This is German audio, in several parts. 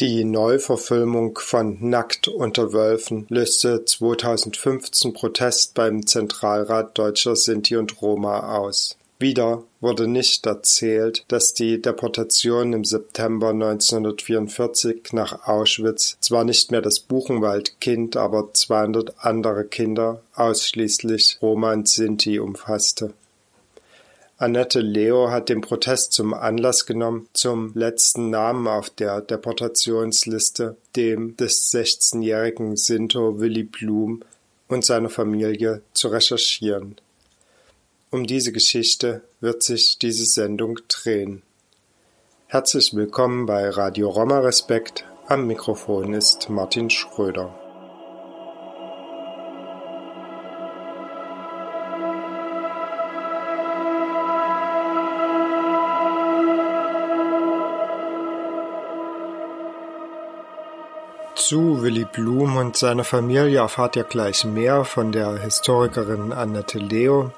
Die Neuverfilmung von Nackt unter Wölfen löste 2015 Protest beim Zentralrat deutscher Sinti und Roma aus. Wieder wurde nicht erzählt, dass die Deportation im September 1944 nach Auschwitz zwar nicht mehr das Buchenwaldkind, aber 200 andere Kinder, ausschließlich Roma und Sinti, umfasste. Annette Leo hat den Protest zum Anlass genommen, zum letzten Namen auf der Deportationsliste, dem des 16-jährigen Sinto Willy Blum und seiner Familie, zu recherchieren. Um diese Geschichte wird sich diese Sendung drehen. Herzlich willkommen bei Radio Roma Respekt. Am Mikrofon ist Martin Schröder. Zu Willy Blum und seiner Familie erfahrt ihr gleich mehr von der Historikerin Annette Leo.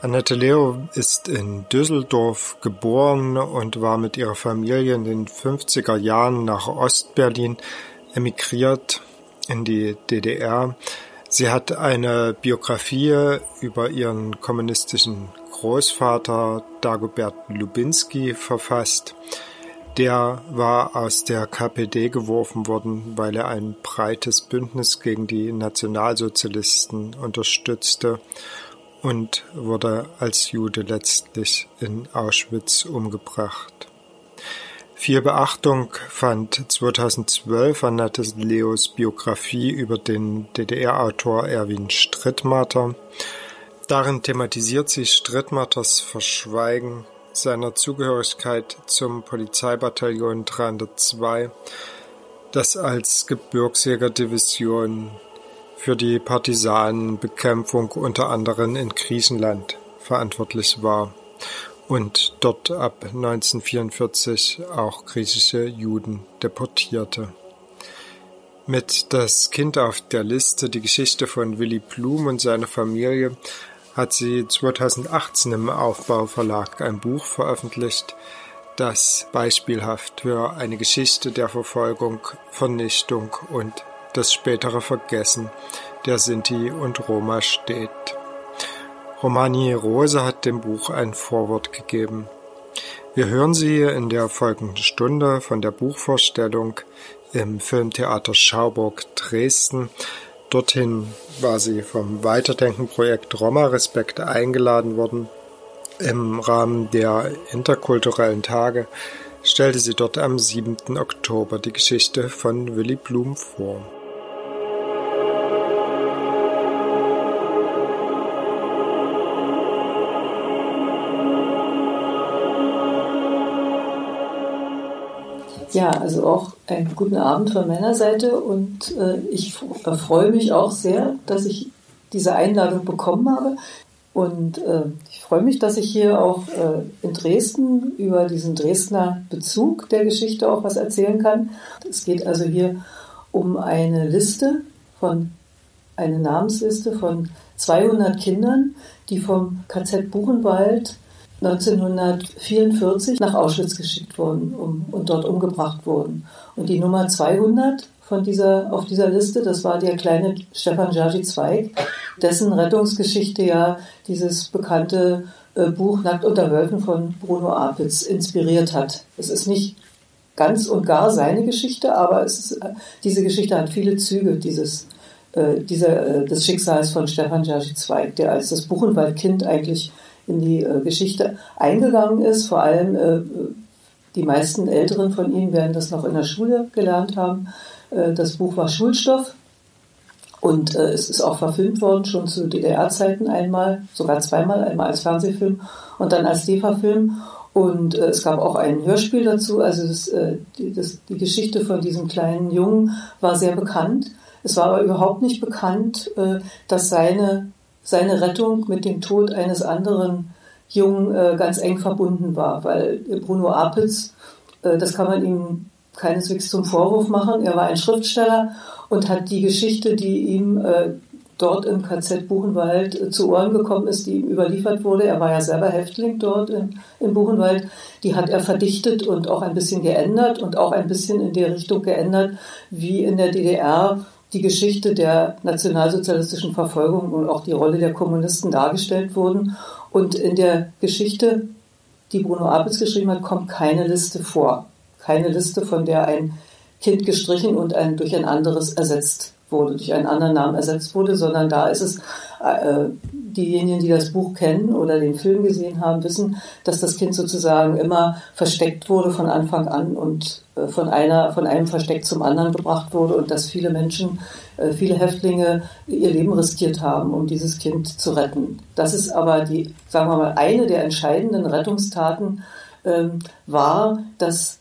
Annette Leo ist in Düsseldorf geboren und war mit ihrer Familie in den 50er Jahren nach Ostberlin emigriert in die DDR. Sie hat eine Biografie über ihren kommunistischen Großvater Dagobert Lubinski verfasst. Der war aus der KPD geworfen worden, weil er ein breites Bündnis gegen die Nationalsozialisten unterstützte und wurde als Jude letztlich in Auschwitz umgebracht. Viel Beachtung fand 2012 Annette Leos Biografie über den DDR-Autor Erwin Strittmatter. Darin thematisiert sie Strittmatters Verschweigen seiner Zugehörigkeit zum Polizeibataillon 302, das als Gebirgsjägerdivision für die Partisanenbekämpfung unter anderem in Griechenland verantwortlich war und dort ab 1944 auch griechische Juden deportierte. Mit Das Kind auf der Liste, die Geschichte von Willy Blum und seiner Familie, hat sie 2018 im Aufbauverlag ein Buch veröffentlicht, das beispielhaft für eine Geschichte der Verfolgung, Vernichtung und das spätere Vergessen der Sinti und Roma steht. Romani Rose hat dem Buch ein Vorwort gegeben. Wir hören Sie in der folgenden Stunde von der Buchvorstellung im Filmtheater Schauburg Dresden Dorthin war sie vom Weiterdenken-Projekt Roma Respekt eingeladen worden. Im Rahmen der interkulturellen Tage stellte sie dort am 7. Oktober die Geschichte von Willy Blum vor. Ja, also auch einen guten Abend von meiner Seite und äh, ich freue mich auch sehr, dass ich diese Einladung bekommen habe. Und äh, ich freue mich, dass ich hier auch äh, in Dresden über diesen Dresdner Bezug der Geschichte auch was erzählen kann. Es geht also hier um eine Liste von, eine Namensliste von 200 Kindern, die vom KZ Buchenwald 1944 nach Auschwitz geschickt wurden und dort umgebracht wurden. Und die Nummer 200 von dieser, auf dieser Liste, das war der kleine Stefan Jaji Zweig, dessen Rettungsgeschichte ja dieses bekannte äh, Buch Nackt unter Wölfen von Bruno Apitz inspiriert hat. Es ist nicht ganz und gar seine Geschichte, aber ist, diese Geschichte hat viele Züge dieses, äh, dieser, äh, des Schicksals von Stefan Jerzy Zweig, der als das Buchenwaldkind eigentlich in die äh, Geschichte eingegangen ist. Vor allem äh, die meisten Älteren von Ihnen werden das noch in der Schule gelernt haben. Äh, das Buch war Schulstoff und es ist auch verfilmt worden, schon zu DDR-Zeiten einmal, sogar zweimal, einmal als Fernsehfilm und dann als DEFA-Film. Und es gab auch ein Hörspiel dazu. Also das, die, das, die Geschichte von diesem kleinen Jungen war sehr bekannt. Es war aber überhaupt nicht bekannt, dass seine, seine Rettung mit dem Tod eines anderen Jungen äh, ganz eng verbunden war, weil Bruno Apels, äh, das kann man ihm keineswegs zum Vorwurf machen, er war ein Schriftsteller und hat die Geschichte, die ihm äh, dort im KZ Buchenwald äh, zu Ohren gekommen ist, die ihm überliefert wurde. Er war ja selber Häftling dort in, in, Buchenwald. Die hat er verdichtet und auch ein bisschen geändert und auch ein bisschen in die Richtung geändert, wie in der DDR die Geschichte der nationalsozialistischen Verfolgung und auch die Rolle der Kommunisten dargestellt wurden. Und in der Geschichte, die Bruno Apels geschrieben hat, kommt keine Liste vor. Keine Liste, von der ein Kind gestrichen und ein, durch ein anderes ersetzt wurde, durch einen anderen Namen ersetzt wurde, sondern da ist es, äh, diejenigen, die das Buch kennen oder den Film gesehen haben, wissen, dass das Kind sozusagen immer versteckt wurde von Anfang an und äh, von einer, von einem Versteck zum anderen gebracht wurde und dass viele Menschen, äh, viele Häftlinge ihr Leben riskiert haben, um dieses Kind zu retten. Das ist aber die, sagen wir mal, eine der entscheidenden Rettungstaten ähm, war, dass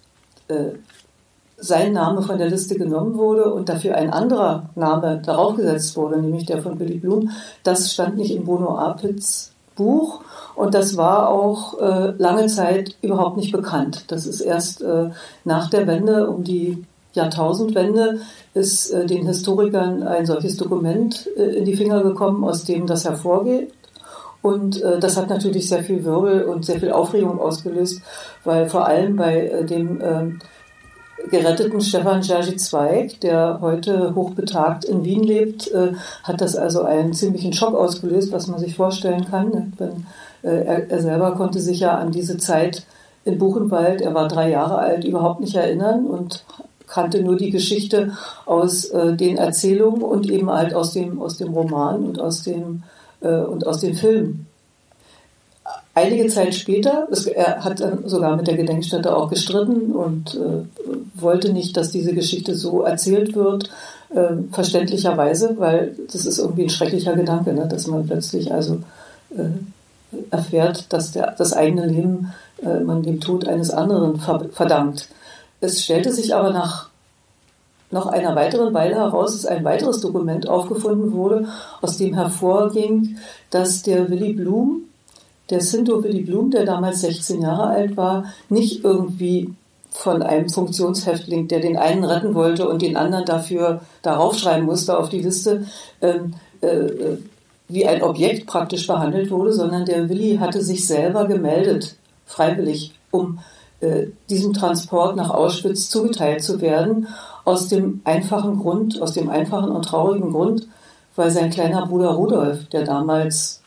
sein Name von der Liste genommen wurde und dafür ein anderer Name darauf gesetzt wurde, nämlich der von Billy Blum. Das stand nicht in Bruno Apels Buch und das war auch äh, lange Zeit überhaupt nicht bekannt. Das ist erst äh, nach der Wende, um die Jahrtausendwende, ist äh, den Historikern ein solches Dokument äh, in die Finger gekommen, aus dem das hervorgeht. Und äh, das hat natürlich sehr viel Wirbel und sehr viel Aufregung ausgelöst, weil vor allem bei äh, dem ähm, geretteten Stefan Jerzy Zweig, der heute hochbetagt in Wien lebt, äh, hat das also einen ziemlichen Schock ausgelöst, was man sich vorstellen kann. Äh, er, er, selber konnte sich ja an diese Zeit in Buchenwald, er war drei Jahre alt, überhaupt nicht erinnern und kannte nur die Geschichte aus äh, den Erzählungen und eben halt aus dem, aus dem Roman und aus dem, und aus dem Film. Einige Zeit später, er hat sogar mit der Gedenkstätte auch gestritten und äh, wollte nicht, dass diese Geschichte so erzählt wird, äh, verständlicherweise, weil das ist irgendwie ein schrecklicher Gedanke, ne, dass man plötzlich also äh, erfährt, dass der, das eigene Leben äh, man dem Tod eines anderen verdankt. Es stellte sich aber nach noch einer weiteren Weile heraus, dass ein weiteres Dokument aufgefunden wurde, aus dem hervorging, dass der Willy Blum der Sinto Willy Blum, der damals 16 Jahre alt war, nicht irgendwie von einem Funktionshäftling, der den einen retten wollte und den anderen dafür darauf schreiben musste auf die Liste, ähm, äh, wie ein Objekt praktisch behandelt wurde, sondern der Willi hatte sich selber gemeldet, freiwillig, um äh, diesem Transport nach Auschwitz zugeteilt zu werden, aus dem einfachen Grund, aus dem einfachen und traurigen Grund, weil sein kleiner Bruder Rudolf, der damals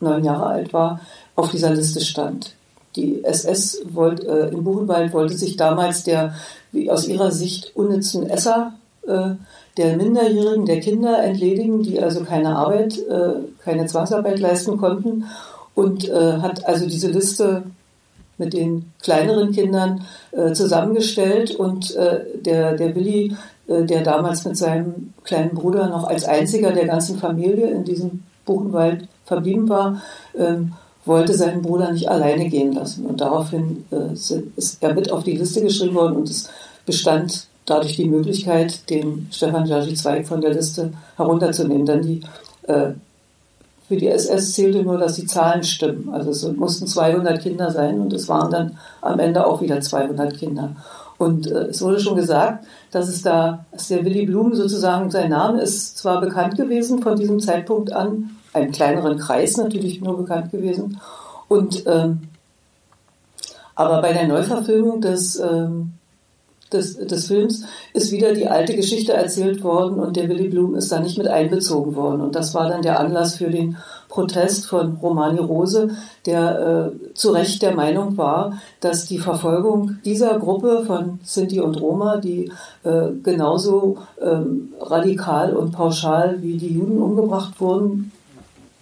neun Jahre alt war, auf dieser Liste stand. Die SS wollte, äh, im Buchenwald wollte sich damals der, wie aus ihrer Sicht, unnützen Esser äh, der Minderjährigen, der Kinder entledigen, die also keine Arbeit, äh, keine Zwangsarbeit leisten konnten und äh, hat also diese Liste mit den kleineren Kindern äh, zusammengestellt und äh, der, der Willi, der damals mit seinem kleinen Bruder noch als einziger der ganzen Familie in diesem Buchenwald verblieben war, ähm, wollte seinen Bruder nicht alleine gehen lassen. Und daraufhin äh, ist er mit auf die Liste geschrieben worden und es bestand dadurch die Möglichkeit, den Stefan Jaji Zweig von der Liste herunterzunehmen. Denn die, äh, für die SS zählte nur, dass die Zahlen stimmen. Also es mussten 200 Kinder sein und es waren dann am Ende auch wieder 200 Kinder. Und äh, es wurde schon gesagt, dass es da, dass der Willy Blum sozusagen, sein Name ist zwar bekannt gewesen von diesem Zeitpunkt an, einem kleineren Kreis natürlich nur bekannt gewesen. Und ähm, aber bei der Neuverfilmung des, ähm, des, des Films ist wieder die alte Geschichte erzählt worden und der Willy Blum ist da nicht mit einbezogen worden. Und das war dann der Anlass für den Protest von Romani Rose, der äh, zu Recht der Meinung war, dass die Verfolgung dieser Gruppe von Sinti und Roma, die äh, genauso ähm, radikal und pauschal wie die Juden umgebracht wurden,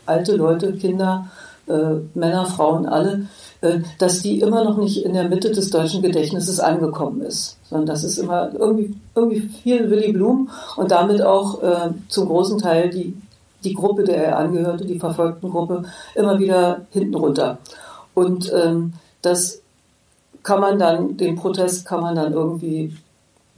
alte Leute, Kinder, äh, Männer, Frauen, alle, äh, dass die immer noch nicht in der Mitte des deutschen Gedächtnisses angekommen ist, sondern das ist immer irgendwie, irgendwie viel Willy Blum und damit auch äh, zum großen Teil die, die Gruppe, der er angehörte, die verfolgten Gruppe, immer wieder hinten runter. Und ähm, das kann man dann, den Protest kann man dann irgendwie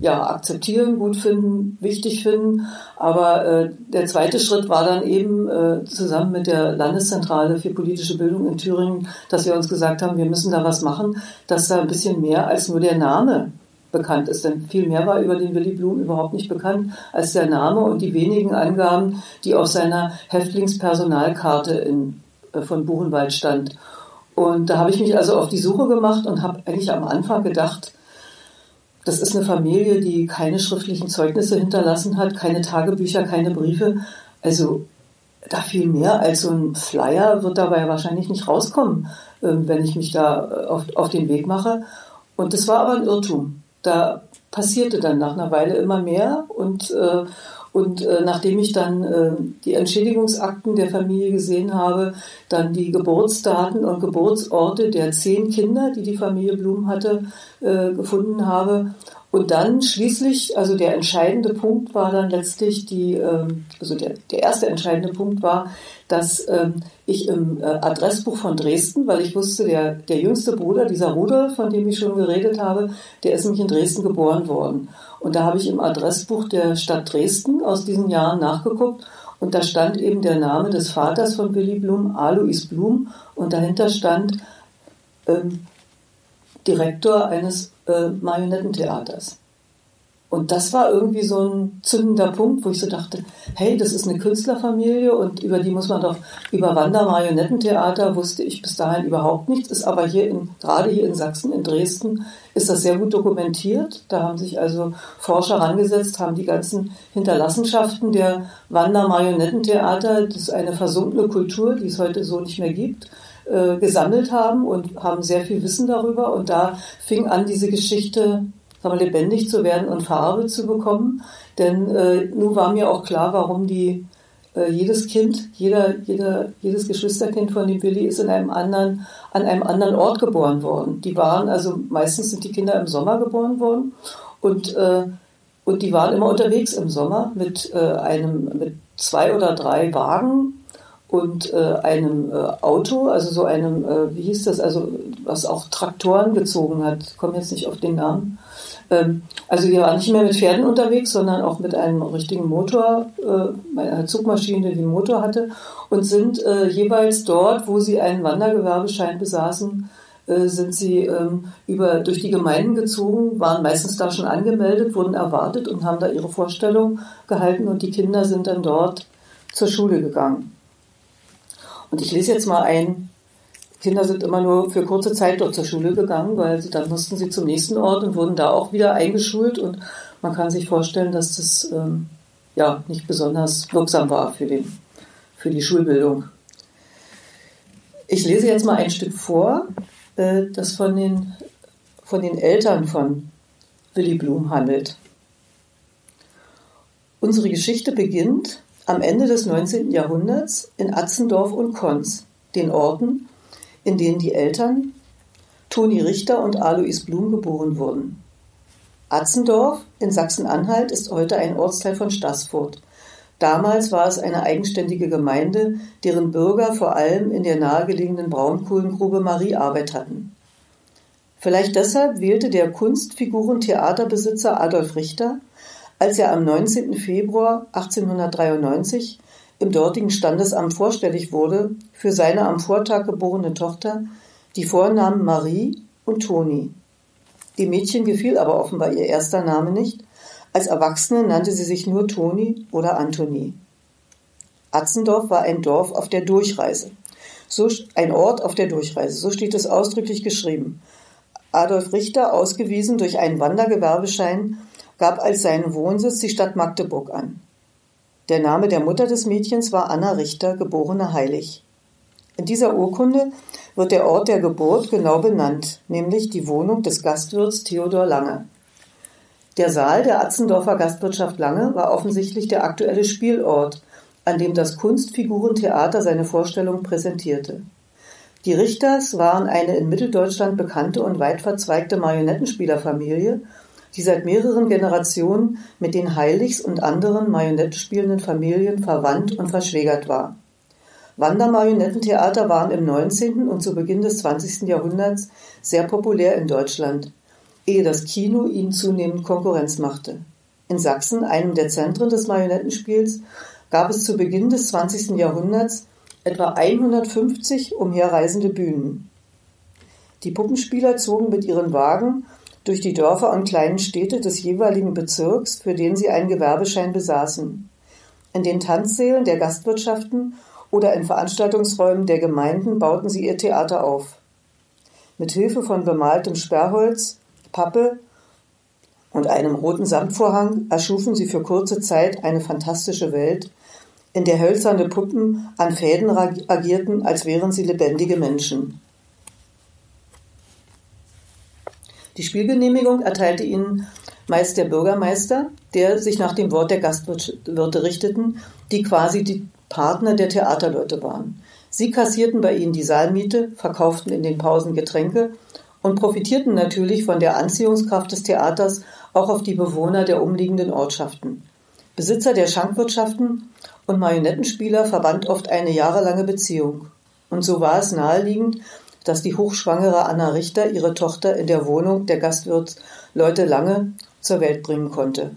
ja, akzeptieren, gut finden, wichtig finden. Aber äh, der zweite Schritt war dann eben äh, zusammen mit der Landeszentrale für politische Bildung in Thüringen, dass wir uns gesagt haben, wir müssen da was machen, dass da ein bisschen mehr als nur der Name bekannt ist. Denn viel mehr war über den Willy Blum überhaupt nicht bekannt als der Name und die wenigen Angaben, die auf seiner Häftlingspersonalkarte in, äh, von Buchenwald stand. Und da habe ich mich also auf die Suche gemacht und habe eigentlich am Anfang gedacht, das ist eine Familie, die keine schriftlichen Zeugnisse hinterlassen hat, keine Tagebücher, keine Briefe. Also da viel mehr als so ein Flyer wird dabei wahrscheinlich nicht rauskommen, ähm, wenn ich mich da äh, auf, auf den Weg mache. Und das war aber ein Irrtum. Da passierte dann nach einer Weile immer mehr und äh, und äh, nachdem ich dann äh, die Entschädigungsakten der Familie gesehen habe, dann die Geburtsdaten und Geburtsorte der zehn Kinder, die die Familie Blum hatte, äh, gefunden habe. Und dann schließlich, also der entscheidende Punkt war dann letztlich die, ähm, also der, der erste entscheidende Punkt war, dass ähm, ich im äh, Adressbuch von Dresden, weil ich wusste, der, der jüngste Bruder, dieser Rudolf, von dem ich schon geredet habe, der ist nämlich in Dresden geboren worden. Und da habe ich im Adressbuch der Stadt Dresden aus diesen Jahren nachgeguckt und da stand eben der Name des Vaters von Willy Blum, Alois Blum, und dahinter stand ähm, Direktor eines äh, Marionettentheaters. Und das war irgendwie so ein zündender Punkt, wo ich so dachte, hey, das ist eine Künstlerfamilie und über die muss man doch, über Wandermarionettentheater wusste ich bis dahin überhaupt nichts, ist aber hier in, gerade hier in Sachsen, in Dresden, ist das sehr gut dokumentiert. Da haben sich also Forscher rangesetzt, haben die ganzen Hinterlassenschaften der Wandermarionettentheater, das ist eine versunkene Kultur, die es heute so nicht mehr gibt, äh, gesammelt haben und haben sehr viel Wissen darüber. Und da fing an, diese Geschichte sagen wir, lebendig zu werden und Farbe zu bekommen. Denn äh, nun war mir auch klar, warum die äh, jedes Kind, jeder, jeder, jedes Geschwisterkind von dem Willi ist in einem anderen, an einem anderen Ort geboren worden. Die waren, also meistens sind die Kinder im Sommer geboren worden und, äh, und die waren immer unterwegs im Sommer mit äh, einem, mit zwei oder drei Wagen und äh, einem äh, Auto, also so einem, äh, wie hieß das, also was auch Traktoren gezogen hat, komme jetzt nicht auf den Namen. Ähm, also wir waren nicht mehr mit Pferden unterwegs, sondern auch mit einem richtigen Motor, äh, einer Zugmaschine, die einen Motor hatte und sind äh, jeweils dort, wo sie einen Wandergewerbeschein besaßen, äh, sind sie ähm, über, durch die Gemeinden gezogen, waren meistens da schon angemeldet, wurden erwartet und haben da ihre Vorstellung gehalten und die Kinder sind dann dort zur Schule gegangen. Und ich lese jetzt mal ein, Kinder sind immer nur für kurze Zeit dort zur Schule gegangen, weil sie, dann mussten sie zum nächsten Ort und wurden da auch wieder eingeschult. Und man kann sich vorstellen, dass das ähm, ja nicht besonders wirksam war für, den, für die Schulbildung. Ich lese jetzt mal ein Stück vor, äh, das von den, von den Eltern von Willy Blum handelt. Unsere Geschichte beginnt am Ende des 19. Jahrhunderts in Atzendorf und Konz, den Orten, in denen die Eltern Toni Richter und Alois Blum geboren wurden. Atzendorf in Sachsen-Anhalt ist heute ein Ortsteil von Stassfurt. Damals war es eine eigenständige Gemeinde, deren Bürger vor allem in der nahegelegenen Braunkohlengrube Marie Arbeit hatten. Vielleicht deshalb wählte der Kunstfiguren-Theaterbesitzer Adolf Richter als er am 19. Februar 1893 im dortigen Standesamt vorstellig wurde, für seine am Vortag geborene Tochter die Vornamen Marie und Toni. Dem Mädchen gefiel aber offenbar ihr erster Name nicht. Als Erwachsene nannte sie sich nur Toni oder Antonie. Atzendorf war ein Dorf auf der Durchreise. So, ein Ort auf der Durchreise, so steht es ausdrücklich geschrieben. Adolf Richter, ausgewiesen durch einen Wandergewerbeschein, gab als seinen Wohnsitz die Stadt Magdeburg an. Der Name der Mutter des Mädchens war Anna Richter, geborene Heilig. In dieser Urkunde wird der Ort der Geburt genau benannt, nämlich die Wohnung des Gastwirts Theodor Lange. Der Saal der Atzendorfer Gastwirtschaft Lange war offensichtlich der aktuelle Spielort, an dem das Kunstfigurentheater seine Vorstellung präsentierte. Die Richters waren eine in Mitteldeutschland bekannte und weit verzweigte Marionettenspielerfamilie, die seit mehreren Generationen mit den Heiligs und anderen Marionettenspielenden Familien verwandt und verschwägert war. Wandermarionettentheater waren im 19. und zu Beginn des 20. Jahrhunderts sehr populär in Deutschland, ehe das Kino ihnen zunehmend Konkurrenz machte. In Sachsen, einem der Zentren des Marionettenspiels, gab es zu Beginn des 20. Jahrhunderts etwa 150 umherreisende Bühnen. Die Puppenspieler zogen mit ihren Wagen durch die Dörfer und kleinen Städte des jeweiligen Bezirks, für den sie einen Gewerbeschein besaßen. In den Tanzsälen der Gastwirtschaften oder in Veranstaltungsräumen der Gemeinden bauten sie ihr Theater auf. Mit Hilfe von bemaltem Sperrholz, Pappe und einem roten Samtvorhang erschufen sie für kurze Zeit eine fantastische Welt, in der hölzerne Puppen an Fäden agierten, als wären sie lebendige Menschen. Die Spielgenehmigung erteilte ihnen meist der Bürgermeister, der sich nach dem Wort der Gastwirte richteten, die quasi die Partner der Theaterleute waren. Sie kassierten bei ihnen die Saalmiete, verkauften in den Pausen Getränke und profitierten natürlich von der Anziehungskraft des Theaters auch auf die Bewohner der umliegenden Ortschaften. Besitzer der Schankwirtschaften und Marionettenspieler verband oft eine jahrelange Beziehung. Und so war es naheliegend, dass die hochschwangere Anna Richter ihre Tochter in der Wohnung der Gastwirtsleute Lange zur Welt bringen konnte.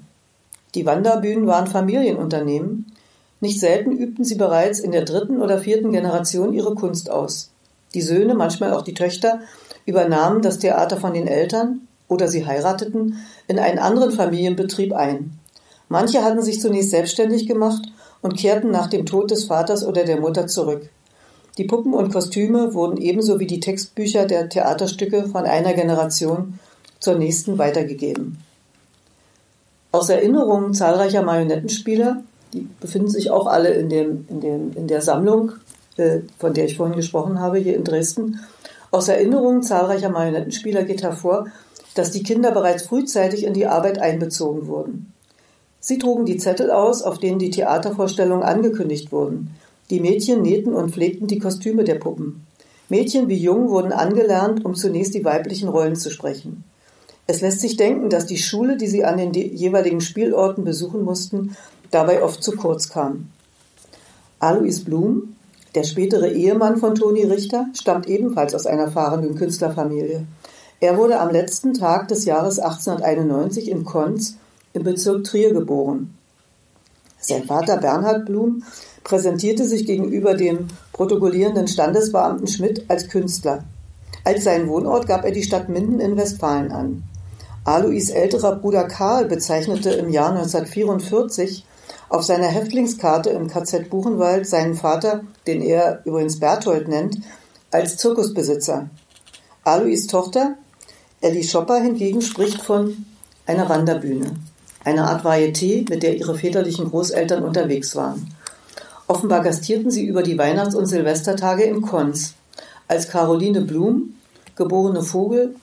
Die Wanderbühnen waren Familienunternehmen, nicht selten übten sie bereits in der dritten oder vierten Generation ihre Kunst aus. Die Söhne, manchmal auch die Töchter, übernahmen das Theater von den Eltern oder sie heirateten in einen anderen Familienbetrieb ein. Manche hatten sich zunächst selbstständig gemacht und kehrten nach dem Tod des Vaters oder der Mutter zurück. Die Puppen und Kostüme wurden ebenso wie die Textbücher der Theaterstücke von einer Generation zur nächsten weitergegeben. Aus Erinnerungen zahlreicher Marionettenspieler die befinden sich auch alle in, dem, in, dem, in der Sammlung, äh, von der ich vorhin gesprochen habe, hier in Dresden. Aus Erinnerungen zahlreicher Marionettenspieler geht hervor, dass die Kinder bereits frühzeitig in die Arbeit einbezogen wurden. Sie trugen die Zettel aus, auf denen die Theatervorstellungen angekündigt wurden. Die Mädchen nähten und pflegten die Kostüme der Puppen. Mädchen wie Jung wurden angelernt, um zunächst die weiblichen Rollen zu sprechen. Es lässt sich denken, dass die Schule, die sie an den jeweiligen Spielorten besuchen mussten, dabei oft zu kurz kam. Alois Blum, der spätere Ehemann von Toni Richter, stammt ebenfalls aus einer fahrenden Künstlerfamilie. Er wurde am letzten Tag des Jahres 1891 in Konz im Bezirk Trier geboren. Sein Vater Bernhard Blum präsentierte sich gegenüber dem protokollierenden Standesbeamten Schmidt als Künstler. Als seinen Wohnort gab er die Stadt Minden in Westfalen an. Alois älterer Bruder Karl bezeichnete im Jahr 1944 auf seiner Häftlingskarte im KZ Buchenwald seinen Vater, den er übrigens Berthold nennt, als Zirkusbesitzer. Alois Tochter, Ellie Schopper hingegen, spricht von einer Wanderbühne, einer Art Varieté, mit der ihre väterlichen Großeltern unterwegs waren. Offenbar gastierten sie über die Weihnachts- und Silvestertage in Konz, als Caroline Blum, geborene Vogel,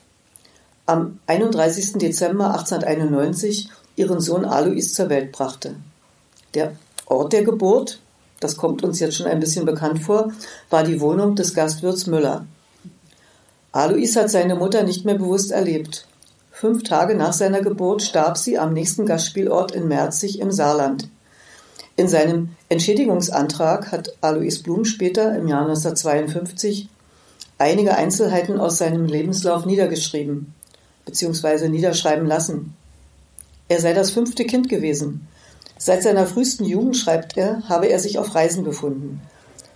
am 31. Dezember 1891 ihren Sohn Alois zur Welt brachte. Der Ort der Geburt, das kommt uns jetzt schon ein bisschen bekannt vor, war die Wohnung des Gastwirts Müller. Alois hat seine Mutter nicht mehr bewusst erlebt. Fünf Tage nach seiner Geburt starb sie am nächsten Gastspielort in Merzig im Saarland. In seinem Entschädigungsantrag hat Alois Blum später im Jahr 1952 einige Einzelheiten aus seinem Lebenslauf niedergeschrieben bzw. niederschreiben lassen. Er sei das fünfte Kind gewesen. Seit seiner frühesten Jugend, schreibt er, habe er sich auf Reisen befunden.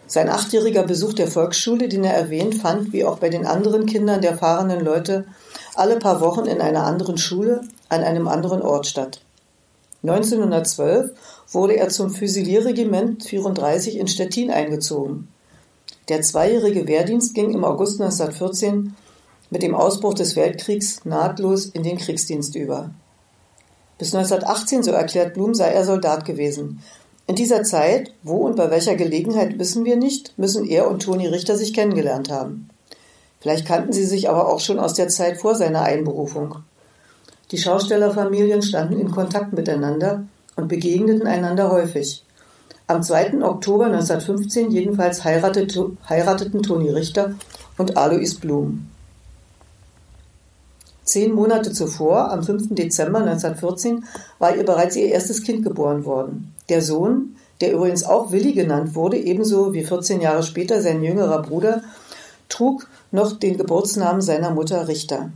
Sein achtjähriger Besuch der Volksschule, den er erwähnt, fand, wie auch bei den anderen Kindern der fahrenden Leute, alle paar Wochen in einer anderen Schule an einem anderen Ort statt. 1912 wurde er zum Füsilierregiment 34 in Stettin eingezogen. Der zweijährige Wehrdienst ging im August 1914 mit dem Ausbruch des Weltkriegs nahtlos in den Kriegsdienst über. Bis 1918, so erklärt Blum, sei er Soldat gewesen. In dieser Zeit, wo und bei welcher Gelegenheit wissen wir nicht, müssen er und Toni Richter sich kennengelernt haben. Vielleicht kannten sie sich aber auch schon aus der Zeit vor seiner Einberufung. Die Schaustellerfamilien standen in Kontakt miteinander und begegneten einander häufig. Am 2. Oktober 1915 jedenfalls heiratete, heirateten Toni Richter und Alois Blum. Zehn Monate zuvor, am 5. Dezember 1914, war ihr bereits ihr erstes Kind geboren worden. Der Sohn, der übrigens auch Willi genannt wurde, ebenso wie 14 Jahre später sein jüngerer Bruder, trug noch den Geburtsnamen seiner Mutter Richter.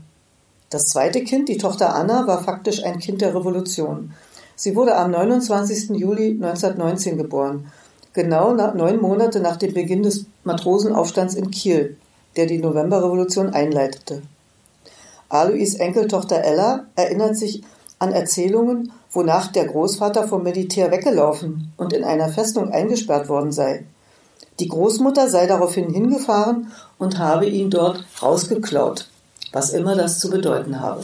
Das zweite Kind, die Tochter Anna, war faktisch ein Kind der Revolution. Sie wurde am 29. Juli 1919 geboren, genau neun Monate nach dem Beginn des Matrosenaufstands in Kiel, der die Novemberrevolution einleitete. Alois Enkeltochter Ella erinnert sich an Erzählungen, wonach der Großvater vom Militär weggelaufen und in einer Festung eingesperrt worden sei. Die Großmutter sei daraufhin hingefahren und habe ihn dort rausgeklaut, was immer das zu bedeuten habe.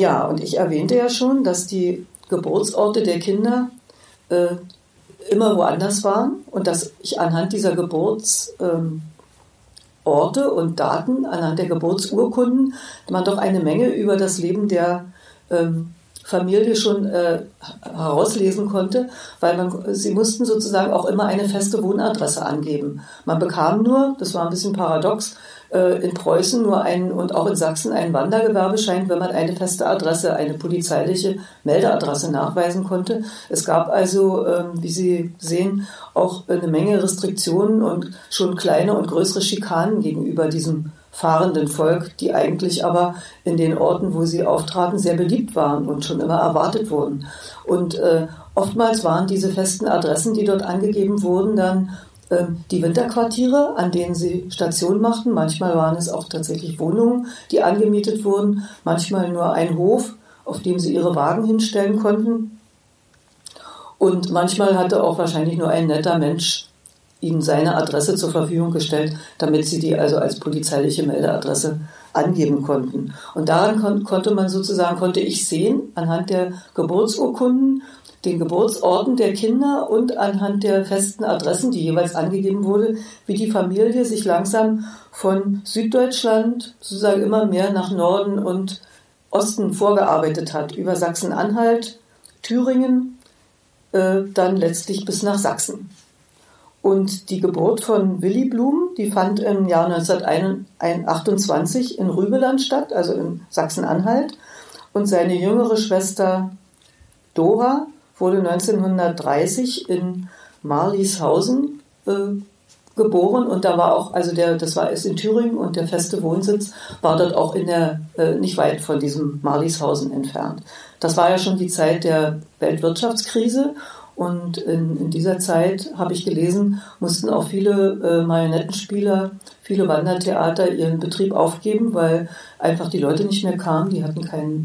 Ja, und ich erwähnte ja schon, dass die Geburtsorte der Kinder äh, immer woanders waren und dass ich anhand dieser Geburts, ähm, Orte und Daten anhand der Geburtsurkunden man doch eine Menge über das Leben der ähm, Familie schon äh, herauslesen konnte, weil man, sie mussten sozusagen auch immer eine feste Wohnadresse angeben. Man bekam nur, das war ein bisschen paradox, äh, in Preußen nur einen und auch in Sachsen einen Wandergewerbeschein, wenn man eine feste Adresse, eine polizeiliche Meldeadresse nachweisen konnte. Es gab also, ähm, wie Sie sehen, auch eine Menge Restriktionen und schon kleine und größere Schikanen gegenüber diesem fahrenden Volk, die eigentlich aber in den Orten, wo sie auftraten, sehr beliebt waren und schon immer erwartet wurden. Und äh, oftmals waren diese festen Adressen, die dort angegeben wurden, dann die Winterquartiere, an denen sie Station machten. Manchmal waren es auch tatsächlich Wohnungen, die angemietet wurden, manchmal nur ein Hof, auf dem sie ihre Wagen hinstellen konnten. Und manchmal hatte auch wahrscheinlich nur ein netter Mensch ihnen seine Adresse zur Verfügung gestellt, damit sie die also als polizeiliche Meldeadresse angeben konnten. Und daran kon konnte man sozusagen, konnte ich sehen, anhand der Geburtsurkunden, den Geburtsorten der Kinder und anhand der festen Adressen, die jeweils angegeben wurde, wie die Familie sich langsam von Süddeutschland sozusagen immer mehr nach Norden und Osten vorgearbeitet hat, über Sachsen-Anhalt, Thüringen, äh, dann letztlich bis nach Sachsen. Und die Geburt von Willy Blum, die fand im Jahr 1928 in Rübeland statt, also in Sachsen-Anhalt. Und seine jüngere Schwester Dora wurde 1930 in Marlieshausen äh, geboren und da war auch, also der, das war es in Thüringen und der feste Wohnsitz war dort auch in der, äh, nicht weit von diesem Marlieshausen entfernt. Das war ja schon die Zeit der Weltwirtschaftskrise und in, in dieser Zeit, habe ich gelesen, mussten auch viele äh, Marionettenspieler, viele Wandertheater ihren Betrieb aufgeben, weil einfach die Leute nicht mehr kamen, die hatten keine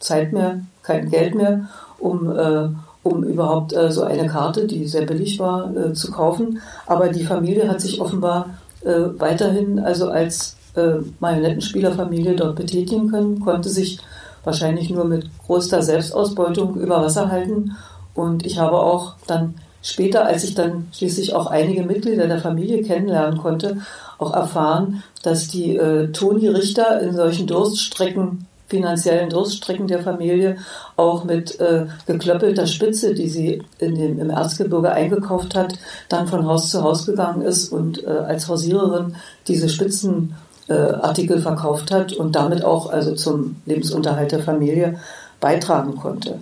Zeit mehr, kein Geld mehr, um äh, um überhaupt äh, so eine Karte, die sehr billig war, äh, zu kaufen. Aber die Familie hat sich offenbar äh, weiterhin also als äh, Marionettenspielerfamilie dort betätigen können, konnte sich wahrscheinlich nur mit großer Selbstausbeutung über Wasser halten. Und ich habe auch dann später, als ich dann schließlich auch einige Mitglieder der Familie kennenlernen konnte, auch erfahren, dass die äh, Toni Richter in solchen Durststrecken finanziellen Durststrecken der Familie auch mit äh, geklöppelter Spitze, die sie in dem, im Erzgebirge eingekauft hat, dann von Haus zu Haus gegangen ist und äh, als Hausiererin diese Spitzenartikel äh, verkauft hat und damit auch also zum Lebensunterhalt der Familie beitragen konnte.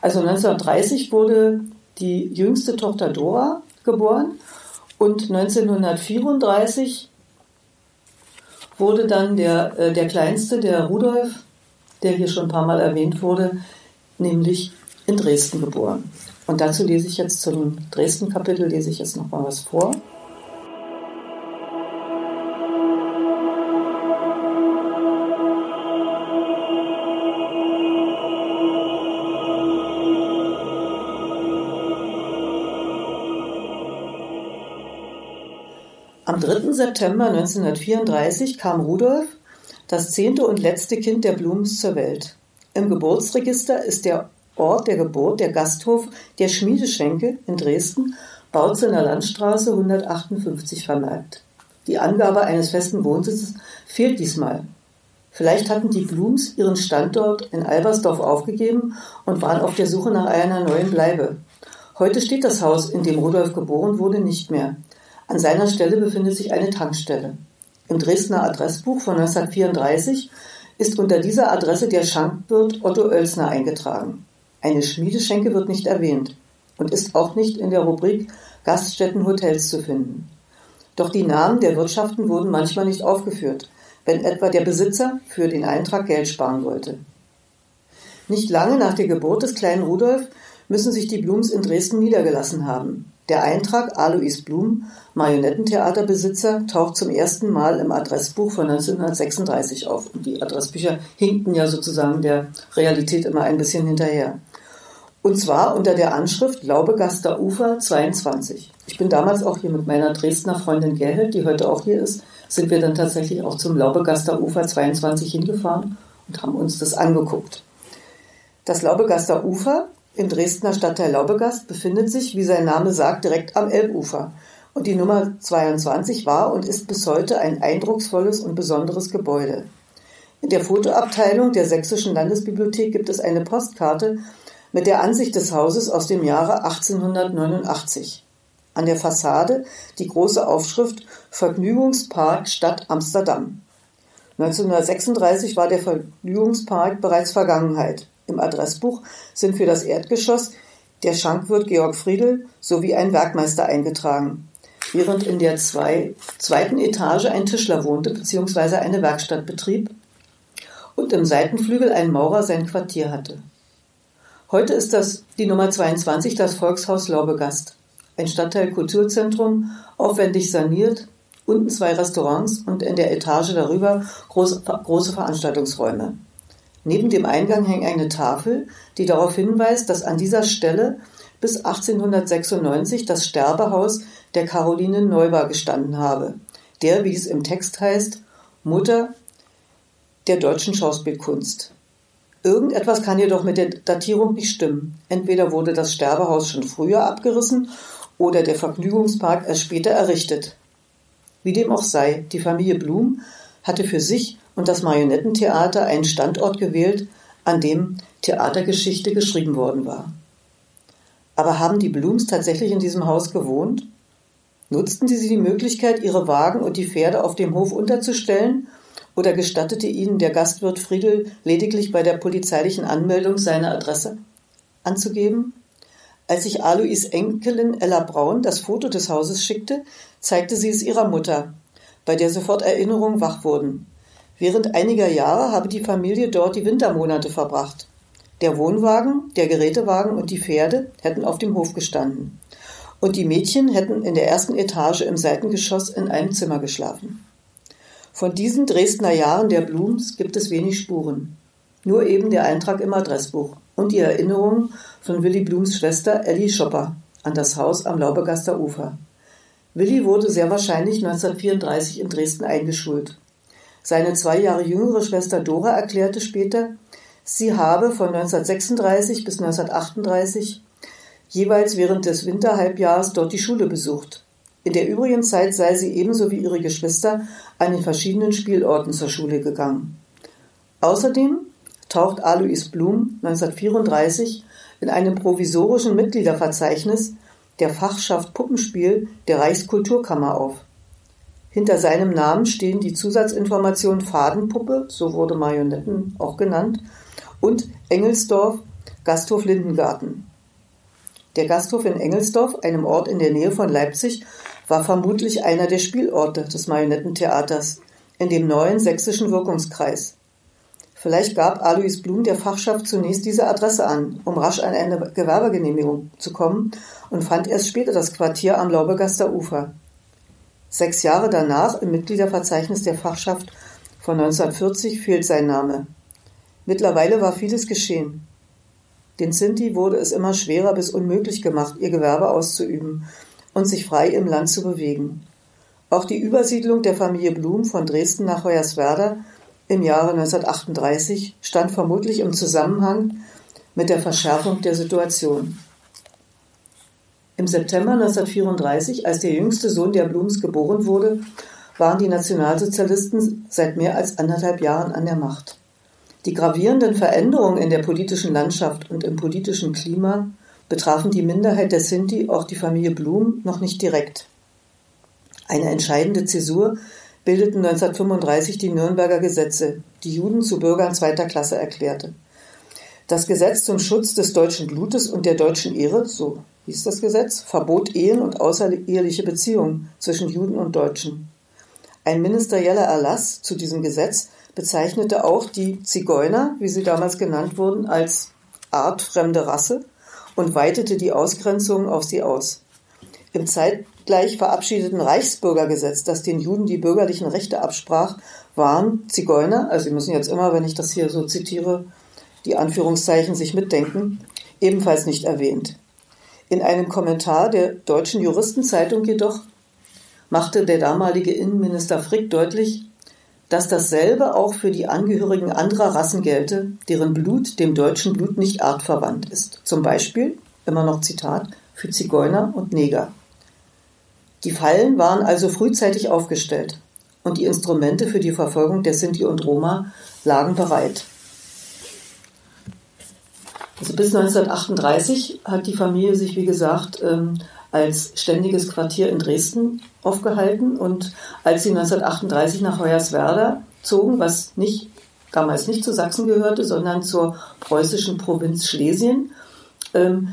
Also 1930 wurde die jüngste Tochter Dora geboren und 1934 wurde dann der, äh, der kleinste, der Rudolf, der hier schon ein paar Mal erwähnt wurde, nämlich in Dresden geboren. Und dazu lese ich jetzt zum Dresden-Kapitel, lese ich jetzt noch mal was vor. Am 3. September 1934 kam Rudolf, das zehnte und letzte Kind der Blums, zur Welt. Im Geburtsregister ist der Ort der Geburt der Gasthof der Schmiedeschenke in Dresden, Bautzener Landstraße 158 vermerkt. Die Angabe eines festen Wohnsitzes fehlt diesmal. Vielleicht hatten die Blums ihren Standort in Albersdorf aufgegeben und waren auf der Suche nach einer neuen Bleibe. Heute steht das Haus, in dem Rudolf geboren wurde, nicht mehr. An seiner Stelle befindet sich eine Tankstelle. Im Dresdner Adressbuch von 1934 ist unter dieser Adresse der Schankwirt Otto Oelsner eingetragen. Eine Schmiedeschenke wird nicht erwähnt und ist auch nicht in der Rubrik Gaststätten Hotels zu finden. Doch die Namen der Wirtschaften wurden manchmal nicht aufgeführt, wenn etwa der Besitzer für den Eintrag Geld sparen wollte. Nicht lange nach der Geburt des kleinen Rudolf müssen sich die Blums in Dresden niedergelassen haben. Der Eintrag Alois Blum, Marionettentheaterbesitzer, taucht zum ersten Mal im Adressbuch von 1936 auf. Und die Adressbücher hinkten ja sozusagen der Realität immer ein bisschen hinterher. Und zwar unter der Anschrift Laubegaster Ufer 22. Ich bin damals auch hier mit meiner Dresdner Freundin Gerhild, die heute auch hier ist, sind wir dann tatsächlich auch zum Laubegaster Ufer 22 hingefahren und haben uns das angeguckt. Das Laubegaster Ufer im Dresdner Stadtteil Laubegast befindet sich, wie sein Name sagt, direkt am Elbufer. Und die Nummer 22 war und ist bis heute ein eindrucksvolles und besonderes Gebäude. In der Fotoabteilung der Sächsischen Landesbibliothek gibt es eine Postkarte mit der Ansicht des Hauses aus dem Jahre 1889. An der Fassade die große Aufschrift Vergnügungspark Stadt Amsterdam. 1936 war der Vergnügungspark bereits Vergangenheit. Im Adressbuch sind für das Erdgeschoss der Schankwirt Georg Friedel sowie ein Werkmeister eingetragen, während in der zwei, zweiten Etage ein Tischler wohnte bzw. eine Werkstatt betrieb und im Seitenflügel ein Maurer sein Quartier hatte. Heute ist das die Nummer 22 das Volkshaus Laubegast, ein Stadtteil Kulturzentrum, aufwendig saniert, unten zwei Restaurants und in der Etage darüber große, große Veranstaltungsräume. Neben dem Eingang hängt eine Tafel, die darauf hinweist, dass an dieser Stelle bis 1896 das Sterbehaus der Caroline Neuber gestanden habe, der, wie es im Text heißt, Mutter der deutschen Schauspielkunst. Irgendetwas kann jedoch mit der Datierung nicht stimmen. Entweder wurde das Sterbehaus schon früher abgerissen oder der Vergnügungspark erst später errichtet. Wie dem auch sei, die Familie Blum hatte für sich und das Marionettentheater einen Standort gewählt, an dem Theatergeschichte geschrieben worden war. Aber haben die Blums tatsächlich in diesem Haus gewohnt? Nutzten sie die Möglichkeit, ihre Wagen und die Pferde auf dem Hof unterzustellen, oder gestattete ihnen der Gastwirt Friedel lediglich bei der polizeilichen Anmeldung seine Adresse anzugeben? Als sich Alois Enkelin Ella Braun das Foto des Hauses schickte, zeigte sie es ihrer Mutter, bei der sofort Erinnerungen wach wurden. Während einiger Jahre habe die Familie dort die Wintermonate verbracht. Der Wohnwagen, der Gerätewagen und die Pferde hätten auf dem Hof gestanden. Und die Mädchen hätten in der ersten Etage im Seitengeschoss in einem Zimmer geschlafen. Von diesen Dresdner Jahren der Blums gibt es wenig Spuren. Nur eben der Eintrag im Adressbuch und die Erinnerungen von Willy Blums Schwester Ellie Schopper an das Haus am Laubegaster Ufer. Willi wurde sehr wahrscheinlich 1934 in Dresden eingeschult. Seine zwei Jahre jüngere Schwester Dora erklärte später, sie habe von 1936 bis 1938 jeweils während des Winterhalbjahres dort die Schule besucht. In der übrigen Zeit sei sie ebenso wie ihre Geschwister an den verschiedenen Spielorten zur Schule gegangen. Außerdem taucht Alois Blum 1934 in einem provisorischen Mitgliederverzeichnis der Fachschaft Puppenspiel der Reichskulturkammer auf. Hinter seinem Namen stehen die Zusatzinformationen Fadenpuppe, so wurde Marionetten auch genannt, und Engelsdorf, Gasthof Lindengarten. Der Gasthof in Engelsdorf, einem Ort in der Nähe von Leipzig, war vermutlich einer der Spielorte des Marionettentheaters in dem neuen sächsischen Wirkungskreis. Vielleicht gab Alois Blum der Fachschaft zunächst diese Adresse an, um rasch an eine Gewerbegenehmigung zu kommen und fand erst später das Quartier am Laubegaster Ufer. Sechs Jahre danach im Mitgliederverzeichnis der Fachschaft von 1940 fehlt sein Name. Mittlerweile war vieles geschehen. Den Sinti wurde es immer schwerer bis unmöglich gemacht, ihr Gewerbe auszuüben und sich frei im Land zu bewegen. Auch die Übersiedlung der Familie Blum von Dresden nach Hoyerswerda im Jahre 1938 stand vermutlich im Zusammenhang mit der Verschärfung der Situation. Im September 1934, als der jüngste Sohn der Blums geboren wurde, waren die Nationalsozialisten seit mehr als anderthalb Jahren an der Macht. Die gravierenden Veränderungen in der politischen Landschaft und im politischen Klima betrafen die Minderheit der Sinti, auch die Familie Blum, noch nicht direkt. Eine entscheidende Zäsur bildeten 1935 die Nürnberger Gesetze, die Juden zu Bürgern zweiter Klasse erklärte. Das Gesetz zum Schutz des deutschen Blutes und der deutschen Ehre, so hieß das Gesetz, verbot Ehen und außereheliche Beziehungen zwischen Juden und Deutschen. Ein ministerieller Erlass zu diesem Gesetz bezeichnete auch die Zigeuner, wie sie damals genannt wurden, als artfremde Rasse und weitete die Ausgrenzung auf sie aus. Im zeitgleich verabschiedeten Reichsbürgergesetz, das den Juden die bürgerlichen Rechte absprach, waren Zigeuner, also Sie müssen jetzt immer, wenn ich das hier so zitiere, die Anführungszeichen sich mitdenken, ebenfalls nicht erwähnt. In einem Kommentar der Deutschen Juristenzeitung jedoch machte der damalige Innenminister Frick deutlich, dass dasselbe auch für die Angehörigen anderer Rassen gelte, deren Blut dem deutschen Blut nicht artverwandt ist. Zum Beispiel, immer noch Zitat, für Zigeuner und Neger. Die Fallen waren also frühzeitig aufgestellt und die Instrumente für die Verfolgung der Sinti und Roma lagen bereit. Also bis 1938 hat die Familie sich, wie gesagt, ähm, als ständiges Quartier in Dresden aufgehalten. Und als sie 1938 nach Hoyerswerda zogen, was nicht, damals nicht zu Sachsen gehörte, sondern zur preußischen Provinz Schlesien, ähm,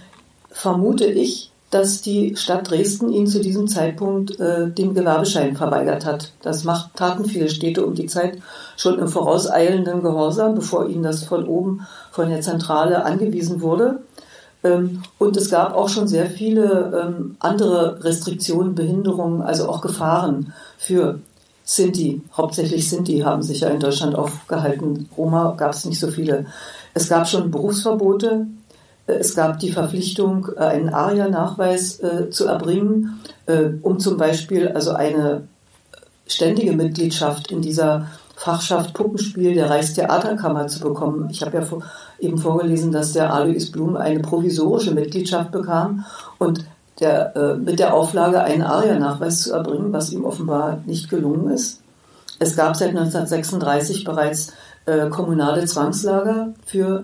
vermute ich, dass die Stadt Dresden ihnen zu diesem Zeitpunkt äh, den Gewerbeschein verweigert hat. Das macht, taten viele Städte um die Zeit schon im vorauseilenden Gehorsam, bevor ihnen das von oben von der Zentrale angewiesen wurde. Ähm, und es gab auch schon sehr viele ähm, andere Restriktionen, Behinderungen, also auch Gefahren für Sinti. Hauptsächlich Sinti haben sich ja in Deutschland aufgehalten. Roma gab es nicht so viele. Es gab schon Berufsverbote. Es gab die Verpflichtung, äh, einen ARIA-Nachweis äh, zu erbringen, äh, um zum Beispiel also eine ständige Mitgliedschaft in dieser Fachschaft Puppenspiel der Reichstheaterkammer zu bekommen. Ich habe ja vor, eben vorgelesen, dass der Alois Blum eine provisorische Mitgliedschaft bekam und der, äh, mit der Auflage, einen ARIA-Nachweis zu erbringen, was ihm offenbar nicht gelungen ist. Es gab seit 1936 bereits äh, kommunale Zwangslager für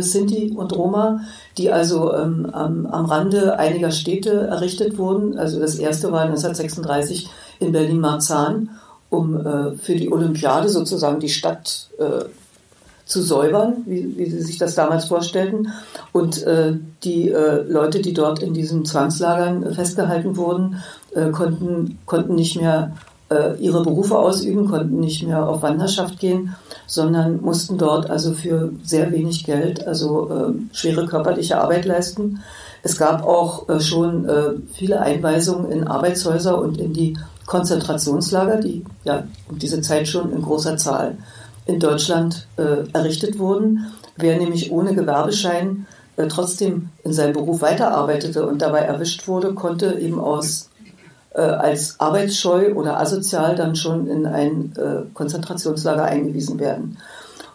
Sinti und Roma, die also ähm, am, am Rande einiger Städte errichtet wurden. Also das erste war 1936 in Berlin-Marzahn um äh, für die Olympiade sozusagen die Stadt äh, zu säubern, wie, wie, sie sich das damals vorstellten. Und äh, die äh, Leute, die dort in diesen Zwangslagern festgehalten wurden, äh, konnten, konnten nicht mehr äh, ihre Berufe ausüben, konnten nicht mehr auf Wanderschaft gehen, sondern mussten dort also für sehr wenig Geld also schwere körperliche Arbeit leisten. Es gab auch schon viele Einweisungen in Arbeitshäuser und in die Konzentrationslager, die ja um diese Zeit schon in großer Zahl in Deutschland äh, errichtet wurden. Wer nämlich ohne Gewerbeschein äh, trotzdem in seinem Beruf weiterarbeitete und dabei erwischt wurde, konnte eben aus äh, als arbeitsscheu oder asozial dann schon in ein äh, Konzentrationslager eingewiesen werden.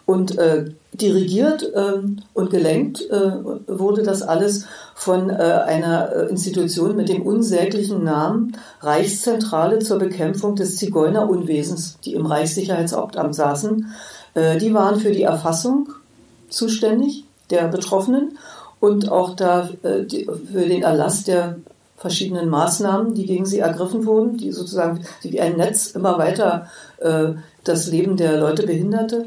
Und äh, dirigiert ähm, und gelenkt äh, wurde das alles von äh, einer äh, Institution mit dem unsäglichen Namen Reichszentrale zur Bekämpfung des Zigeunerunwesens, die im Reichssicherheitshauptamt saßen. Äh, die waren für die Erfassung zuständig der Betroffenen und auch da äh, für den Erlass der verschiedenen Maßnahmen, die gegen sie ergriffen wurden, die sozusagen wie ein Netz immer weiter äh, das Leben der Leute behinderte.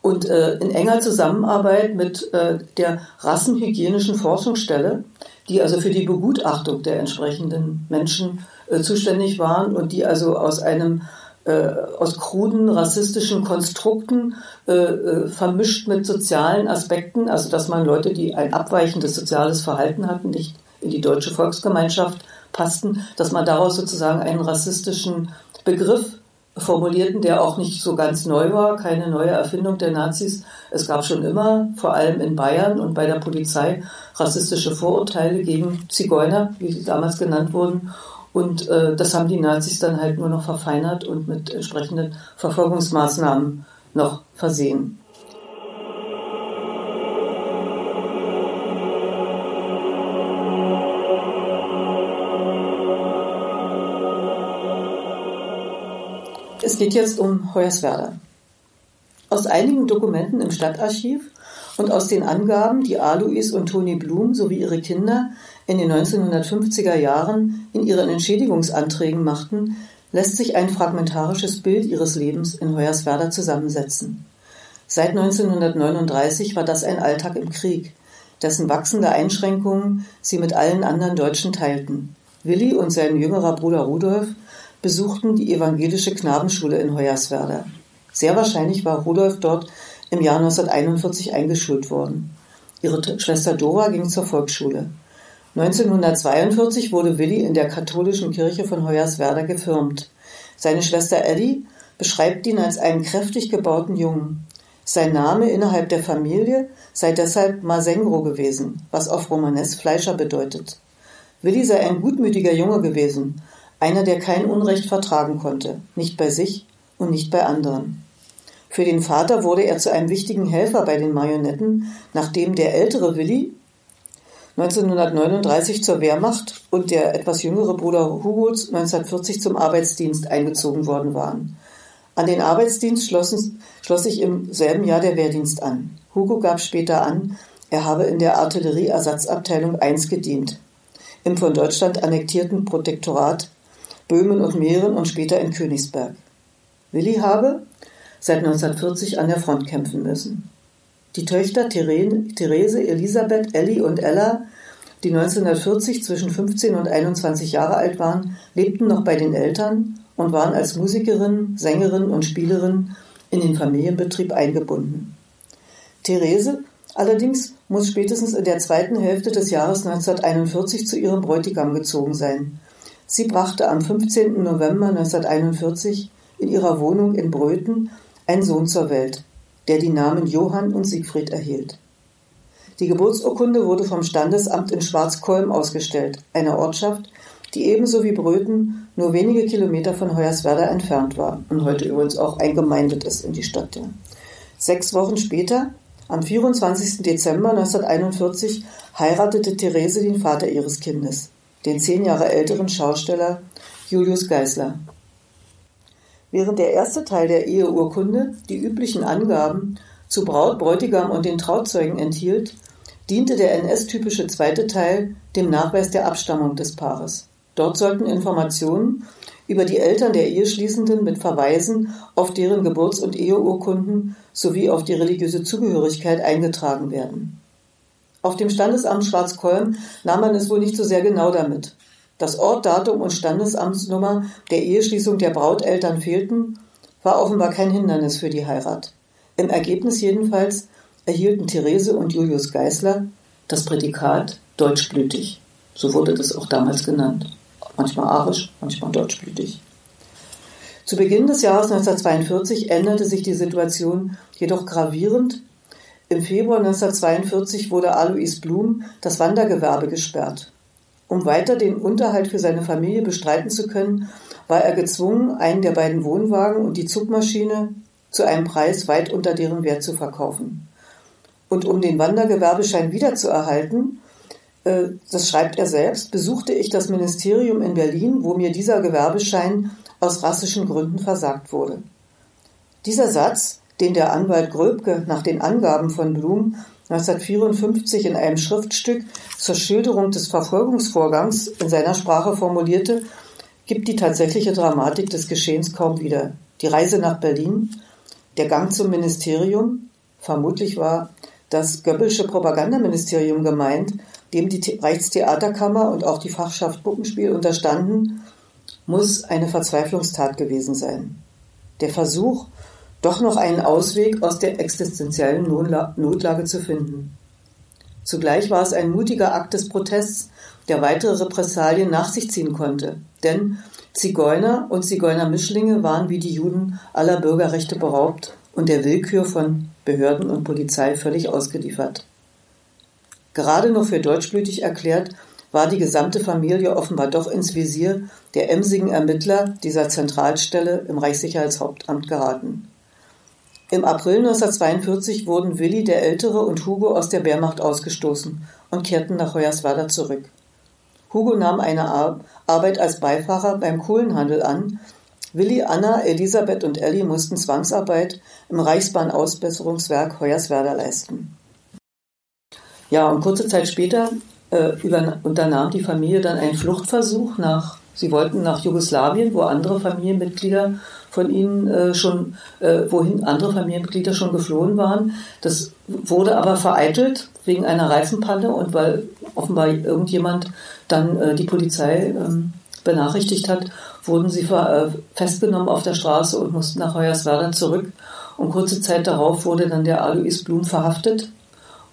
Und äh, in enger Zusammenarbeit mit äh, der Rassenhygienischen Forschungsstelle, die also für die Begutachtung der entsprechenden Menschen äh, zuständig waren und die also aus einem äh, aus kruden rassistischen Konstrukten äh, äh, vermischt mit sozialen Aspekten, also dass man Leute, die ein abweichendes soziales Verhalten hatten, nicht in die deutsche Volksgemeinschaft passten, dass man daraus sozusagen einen rassistischen Begriff formulierten, der auch nicht so ganz neu war, keine neue Erfindung der Nazis. Es gab schon immer, vor allem in Bayern und bei der Polizei, rassistische Vorurteile gegen Zigeuner, wie sie damals genannt wurden. Und äh, das haben die Nazis dann halt nur noch verfeinert und mit entsprechenden Verfolgungsmaßnahmen noch versehen. Es geht jetzt um Hoyerswerda. Aus einigen Dokumenten im Stadtarchiv und aus den Angaben, die Alois und Toni Blum sowie ihre Kinder in den 1950er Jahren in ihren Entschädigungsanträgen machten, lässt sich ein fragmentarisches Bild ihres Lebens in Hoyerswerda zusammensetzen. Seit 1939 war das ein Alltag im Krieg, dessen wachsende Einschränkungen sie mit allen anderen Deutschen teilten. Willi und sein jüngerer Bruder Rudolf besuchten die evangelische Knabenschule in Hoyerswerda. Sehr wahrscheinlich war Rudolf dort im Jahr 1941 eingeschult worden. Ihre Schwester Dora ging zur Volksschule. 1942 wurde Willi in der katholischen Kirche von Hoyerswerda gefirmt. Seine Schwester Ellie beschreibt ihn als einen kräftig gebauten Jungen. Sein Name innerhalb der Familie sei deshalb Masengro gewesen, was auf Romanes Fleischer bedeutet. Willi sei ein gutmütiger Junge gewesen, einer, der kein Unrecht vertragen konnte, nicht bei sich und nicht bei anderen. Für den Vater wurde er zu einem wichtigen Helfer bei den Marionetten, nachdem der ältere Willi 1939 zur Wehrmacht und der etwas jüngere Bruder Hugos 1940 zum Arbeitsdienst eingezogen worden waren. An den Arbeitsdienst schlossen, schloss sich im selben Jahr der Wehrdienst an. Hugo gab später an, er habe in der Artillerieersatzabteilung 1 gedient, im von Deutschland annektierten Protektorat Böhmen und Mähren und später in Königsberg. Willi habe seit 1940 an der Front kämpfen müssen. Die Töchter Therese, Elisabeth, Ellie und Ella, die 1940 zwischen 15 und 21 Jahre alt waren, lebten noch bei den Eltern und waren als Musikerin, Sängerin und Spielerin in den Familienbetrieb eingebunden. Therese allerdings muss spätestens in der zweiten Hälfte des Jahres 1941 zu ihrem Bräutigam gezogen sein. Sie brachte am 15. November 1941 in ihrer Wohnung in Bröthen einen Sohn zur Welt, der die Namen Johann und Siegfried erhielt. Die Geburtsurkunde wurde vom Standesamt in Schwarzkolm ausgestellt, einer Ortschaft, die ebenso wie Bröthen nur wenige Kilometer von Hoyerswerda entfernt war und heute übrigens auch eingemeindet ist in die Stadt. Sechs Wochen später, am 24. Dezember 1941, heiratete Therese den Vater ihres Kindes, den zehn Jahre älteren Schausteller Julius Geisler. Während der erste Teil der Eheurkunde die üblichen Angaben zu Braut, Bräutigam und den Trauzeugen enthielt, diente der NS-typische zweite Teil dem Nachweis der Abstammung des Paares. Dort sollten Informationen über die Eltern der Eheschließenden mit Verweisen auf deren Geburts- und Eheurkunden sowie auf die religiöse Zugehörigkeit eingetragen werden. Auf dem Standesamt Schwarzkolm nahm man es wohl nicht so sehr genau damit. Das Ort, Datum und Standesamtsnummer der Eheschließung der Brauteltern fehlten, war offenbar kein Hindernis für die Heirat. Im Ergebnis jedenfalls erhielten Therese und Julius Geisler das Prädikat deutschblütig. So wurde das auch damals genannt. Manchmal arisch, manchmal deutschblütig. Zu Beginn des Jahres 1942 änderte sich die Situation jedoch gravierend. Im Februar 1942 wurde Alois Blum das Wandergewerbe gesperrt. Um weiter den Unterhalt für seine Familie bestreiten zu können, war er gezwungen, einen der beiden Wohnwagen und die Zugmaschine zu einem Preis weit unter deren Wert zu verkaufen. Und um den Wandergewerbeschein wiederzuerhalten, äh, das schreibt er selbst, besuchte ich das Ministerium in Berlin, wo mir dieser Gewerbeschein aus rassischen Gründen versagt wurde. Dieser Satz, den der Anwalt Gröbke nach den Angaben von Blum 1954 in einem Schriftstück zur Schilderung des Verfolgungsvorgangs in seiner Sprache formulierte, gibt die tatsächliche Dramatik des Geschehens kaum wieder. Die Reise nach Berlin, der Gang zum Ministerium, vermutlich war das Goebbelsche Propagandaministerium gemeint, dem die Reichstheaterkammer und auch die Fachschaft Puppenspiel unterstanden, muss eine Verzweiflungstat gewesen sein. Der Versuch, doch noch einen Ausweg aus der existenziellen Notlage zu finden. Zugleich war es ein mutiger Akt des Protests, der weitere Repressalien nach sich ziehen konnte. Denn Zigeuner und Zigeunermischlinge waren wie die Juden aller Bürgerrechte beraubt und der Willkür von Behörden und Polizei völlig ausgeliefert. Gerade noch für deutschblütig erklärt, war die gesamte Familie offenbar doch ins Visier der emsigen Ermittler dieser Zentralstelle im Reichssicherheitshauptamt geraten. Im April 1942 wurden Willi der Ältere und Hugo aus der Wehrmacht ausgestoßen und kehrten nach Hoyerswerda zurück. Hugo nahm eine Arbeit als Beifahrer beim Kohlenhandel an. Willi, Anna, Elisabeth und Elli mussten Zwangsarbeit im Reichsbahnausbesserungswerk Hoyerswerda leisten. Ja, und kurze Zeit später äh, unternahm die Familie dann einen Fluchtversuch nach, sie wollten nach Jugoslawien, wo andere Familienmitglieder von ihnen äh, schon, äh, wohin andere Familienmitglieder schon geflohen waren. Das wurde aber vereitelt wegen einer Reifenpanne und weil offenbar irgendjemand dann äh, die Polizei ähm, benachrichtigt hat, wurden sie äh, festgenommen auf der Straße und mussten nach Hoyerswerda zurück. Und kurze Zeit darauf wurde dann der Alois Blum verhaftet.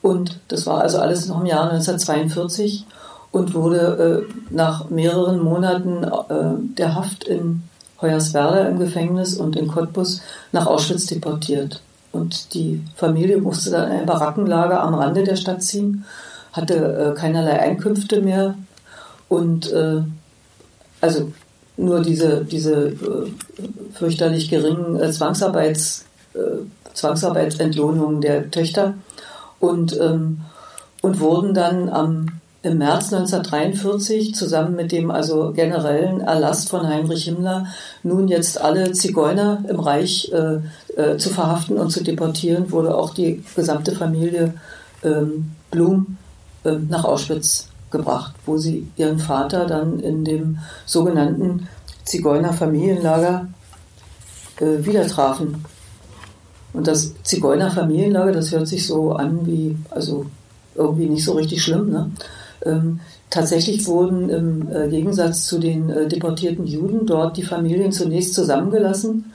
Und das war also alles noch im Jahr 1942 und wurde äh, nach mehreren Monaten äh, der Haft in Hoyerswerda im Gefängnis und in Cottbus nach Auschwitz deportiert. Und die Familie musste dann in ein Barackenlager am Rande der Stadt ziehen, hatte äh, keinerlei Einkünfte mehr und äh, also nur diese, diese äh, fürchterlich geringen äh, Zwangsarbeits, äh, Zwangsarbeitsentlohnungen der Töchter und, ähm, und wurden dann am im März 1943 zusammen mit dem also generellen Erlass von Heinrich Himmler nun jetzt alle Zigeuner im Reich äh, äh, zu verhaften und zu deportieren, wurde auch die gesamte Familie ähm, Blum äh, nach Auschwitz gebracht, wo sie ihren Vater dann in dem sogenannten Zigeunerfamilienlager äh, wieder trafen. Und das Zigeunerfamilienlager, das hört sich so an wie, also irgendwie nicht so richtig schlimm, ne? Ähm, tatsächlich wurden im äh, Gegensatz zu den äh, deportierten Juden dort die Familien zunächst zusammengelassen,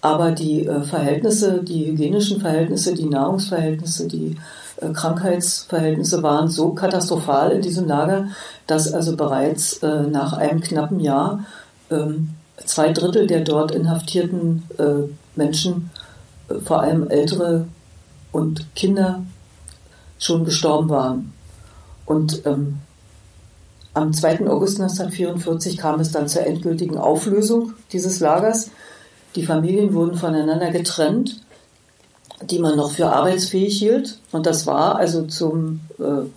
aber die äh, Verhältnisse, die hygienischen Verhältnisse, die Nahrungsverhältnisse, die äh, Krankheitsverhältnisse waren so katastrophal in diesem Lager, dass also bereits äh, nach einem knappen Jahr ähm, zwei Drittel der dort inhaftierten äh, Menschen, vor allem ältere und Kinder, schon gestorben waren. Und ähm, am 2. August 1944 kam es dann zur endgültigen Auflösung dieses Lagers. Die Familien wurden voneinander getrennt, die man noch für arbeitsfähig hielt. Und das war also zum äh,